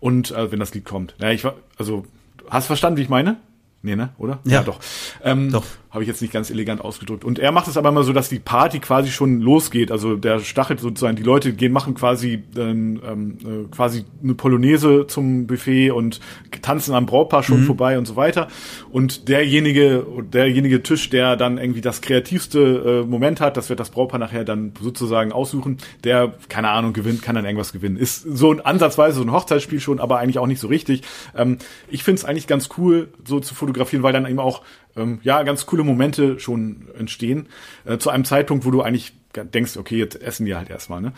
S2: Und äh, wenn das Lied kommt. Ja, ich war, also, hast verstanden, wie ich meine? Nee, ne? Oder?
S1: Ja, ja doch.
S2: Ähm, doch. Habe ich jetzt nicht ganz elegant ausgedrückt. Und er macht es aber immer so, dass die Party quasi schon losgeht. Also der stachelt sozusagen, die Leute gehen, machen quasi ähm, äh, quasi eine Polonaise zum Buffet und tanzen am Brautpaar schon mhm. vorbei und so weiter. Und derjenige, derjenige Tisch, der dann irgendwie das kreativste äh, Moment hat, das wird das Brautpaar nachher dann sozusagen aussuchen, der, keine Ahnung, gewinnt, kann dann irgendwas gewinnen. Ist so ein ansatzweise so ein Hochzeitsspiel schon, aber eigentlich auch nicht so richtig. Ähm, ich finde es eigentlich ganz cool, so zu fotografieren, weil dann eben auch ähm, ja, ganz coole Momente schon entstehen. Äh, zu einem Zeitpunkt, wo du eigentlich denkst, okay, jetzt essen die halt erstmal, ne?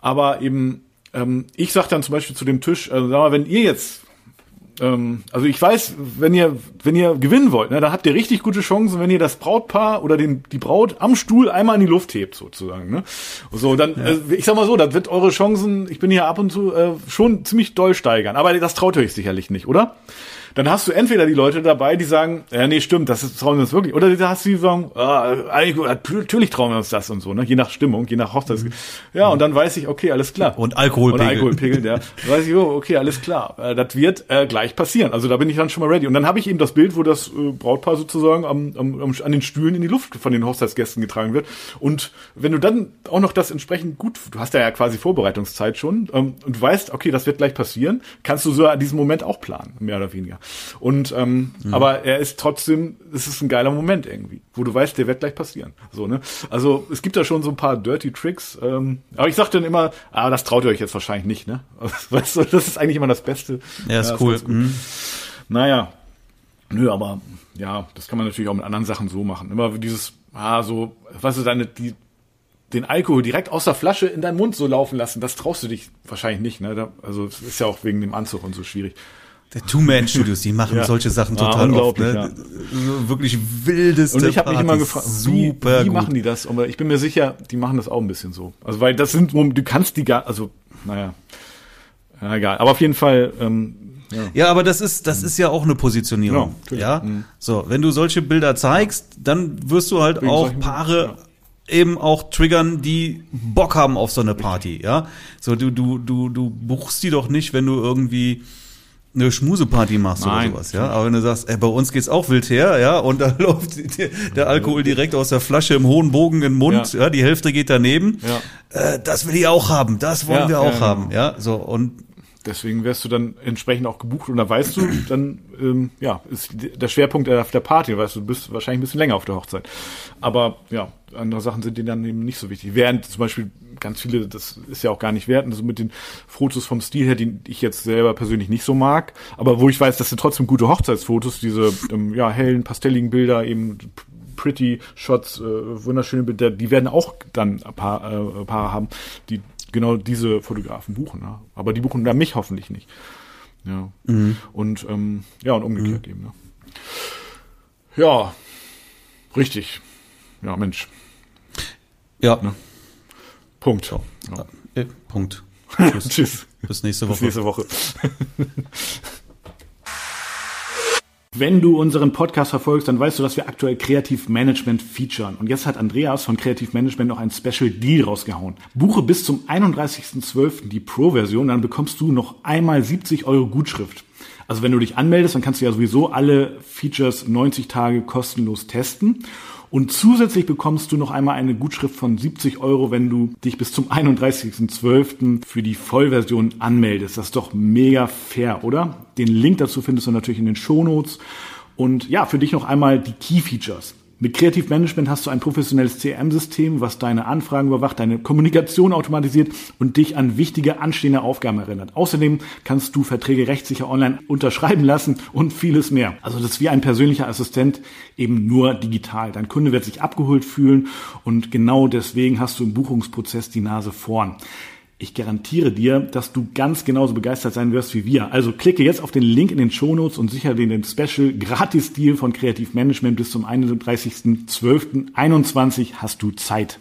S2: Aber eben, ähm, ich sag dann zum Beispiel zu dem Tisch, äh, sag mal, wenn ihr jetzt ähm, also ich weiß, wenn ihr, wenn ihr gewinnen wollt, ne, dann habt ihr richtig gute Chancen, wenn ihr das Brautpaar oder den, die Braut am Stuhl einmal in die Luft hebt, sozusagen. Ne? So, dann, ja. äh, ich sag mal so, das wird eure Chancen, ich bin hier ab und zu, äh, schon ziemlich doll steigern. Aber das traut euch sicherlich nicht, oder? Dann hast du entweder die Leute dabei, die sagen, ja, nee, stimmt, das ist, trauen wir uns wirklich. Oder da hast du die, sagen, ah, natürlich trauen wir uns das und so, ne? Je nach Stimmung, je nach Hochzeits. Mhm. Ja, und dann weiß ich, okay, alles klar.
S1: Und Alkoholpegel.
S2: Und Alkoholpegel, ja. Dann weiß ich, oh, okay, alles klar. Äh, das wird äh, gleich passieren. Also da bin ich dann schon mal ready. Und dann habe ich eben das Bild, wo das äh, Brautpaar sozusagen am, am, an den Stühlen in die Luft von den Hochzeitsgästen getragen wird. Und wenn du dann auch noch das entsprechend gut, du hast ja quasi Vorbereitungszeit schon, ähm, und du weißt, okay, das wird gleich passieren, kannst du so an diesem Moment auch planen, mehr oder weniger. Und ähm, mhm. aber er ist trotzdem, es ist ein geiler Moment irgendwie, wo du weißt, der wird gleich passieren. So, ne? Also es gibt da schon so ein paar Dirty Tricks, ähm, aber ich sag dann immer, ah, das traut ihr euch jetzt wahrscheinlich nicht, ne? Weißt du, das ist eigentlich immer das Beste.
S1: Ja, ist ja, cool. Ist mhm.
S2: Naja, nö, aber ja, das kann man natürlich auch mit anderen Sachen so machen. Immer dieses, ah, so, weißt du, deine, die, den Alkohol direkt aus der Flasche in deinen Mund so laufen lassen, das traust du dich wahrscheinlich nicht, ne? Also es ist ja auch wegen dem Anzug und so schwierig.
S1: Der Two-Man-Studios, die machen ja. solche Sachen total ah, oft. Ne? Ja. Wirklich wildeste
S2: Und ich habe mich immer gefragt, super wie, wie machen die das? Aber ich bin mir sicher, die machen das auch ein bisschen so. Also weil das sind, du kannst die gar, also naja, ja, egal. Aber auf jeden Fall. Ähm,
S1: ja. ja, aber das ist das ist ja auch eine Positionierung. Ja, ja? Mhm. so wenn du solche Bilder zeigst, dann wirst du halt Wegen auch Paare eben auch triggern, die Bock haben auf so eine Party. Ja, so du du du du buchst die doch nicht, wenn du irgendwie eine Schmuseparty machst Nein. oder sowas, ja. Aber wenn du sagst, ey, bei uns geht's auch wild her, ja, und da läuft der Alkohol direkt aus der Flasche im hohen Bogen in den Mund, ja, ja die Hälfte geht daneben. Ja. Äh, das will ich auch haben, das wollen ja, wir auch ja, haben, ja. So und
S2: deswegen wirst du dann entsprechend auch gebucht und da weißt du, dann ähm, ja, ist der Schwerpunkt auf der Party, weißt du, du bist wahrscheinlich ein bisschen länger auf der Hochzeit. Aber ja, andere Sachen sind dir dann eben nicht so wichtig. Während zum Beispiel ganz viele, das ist ja auch gar nicht wert, also mit den Fotos vom Stil her, die ich jetzt selber persönlich nicht so mag, aber wo ich weiß, das sind trotzdem gute Hochzeitsfotos, diese ähm, ja, hellen, pastelligen Bilder, eben pretty Shots, äh, wunderschöne Bilder, die werden auch dann ein paar, äh, ein paar haben, die genau diese Fotografen buchen. Ne? Aber die buchen da mich hoffentlich nicht. Ja. Mhm. Und ähm, ja, und umgekehrt mhm. eben. Ne? Ja, richtig. Ja, Mensch.
S1: Ja. Ne?
S2: Punkt.
S1: Ja. Äh, Punkt.
S2: Tschüss. Tschüss.
S1: Bis nächste Woche.
S2: Bis nächste Woche. Wenn du unseren Podcast verfolgst, dann weißt du, dass wir aktuell Kreativmanagement featuren. Und jetzt hat Andreas von Kreativmanagement noch ein Special Deal rausgehauen. Buche bis zum 31.12. die Pro-Version, dann bekommst du noch einmal 70 Euro Gutschrift. Also wenn du dich anmeldest, dann kannst du ja sowieso alle Features 90 Tage kostenlos testen. Und zusätzlich bekommst du noch einmal eine Gutschrift von 70 Euro, wenn du dich bis zum 31.12. für die Vollversion anmeldest. Das ist doch mega fair, oder? Den Link dazu findest du natürlich in den Shownotes. Und ja, für dich noch einmal die Key Features. Mit Creative Management hast du ein professionelles CRM-System, was deine Anfragen überwacht, deine Kommunikation automatisiert und dich an wichtige anstehende Aufgaben erinnert. Außerdem kannst du Verträge rechtssicher online unterschreiben lassen und vieles mehr. Also das ist wie ein persönlicher Assistent, eben nur digital. Dein Kunde wird sich abgeholt fühlen und genau deswegen hast du im Buchungsprozess die Nase vorn. Ich garantiere dir, dass du ganz genauso begeistert sein wirst wie wir. Also klicke jetzt auf den Link in den Shownotes und sichere dir den Special Gratis Deal von Kreativmanagement bis zum 31.12.21 hast du Zeit.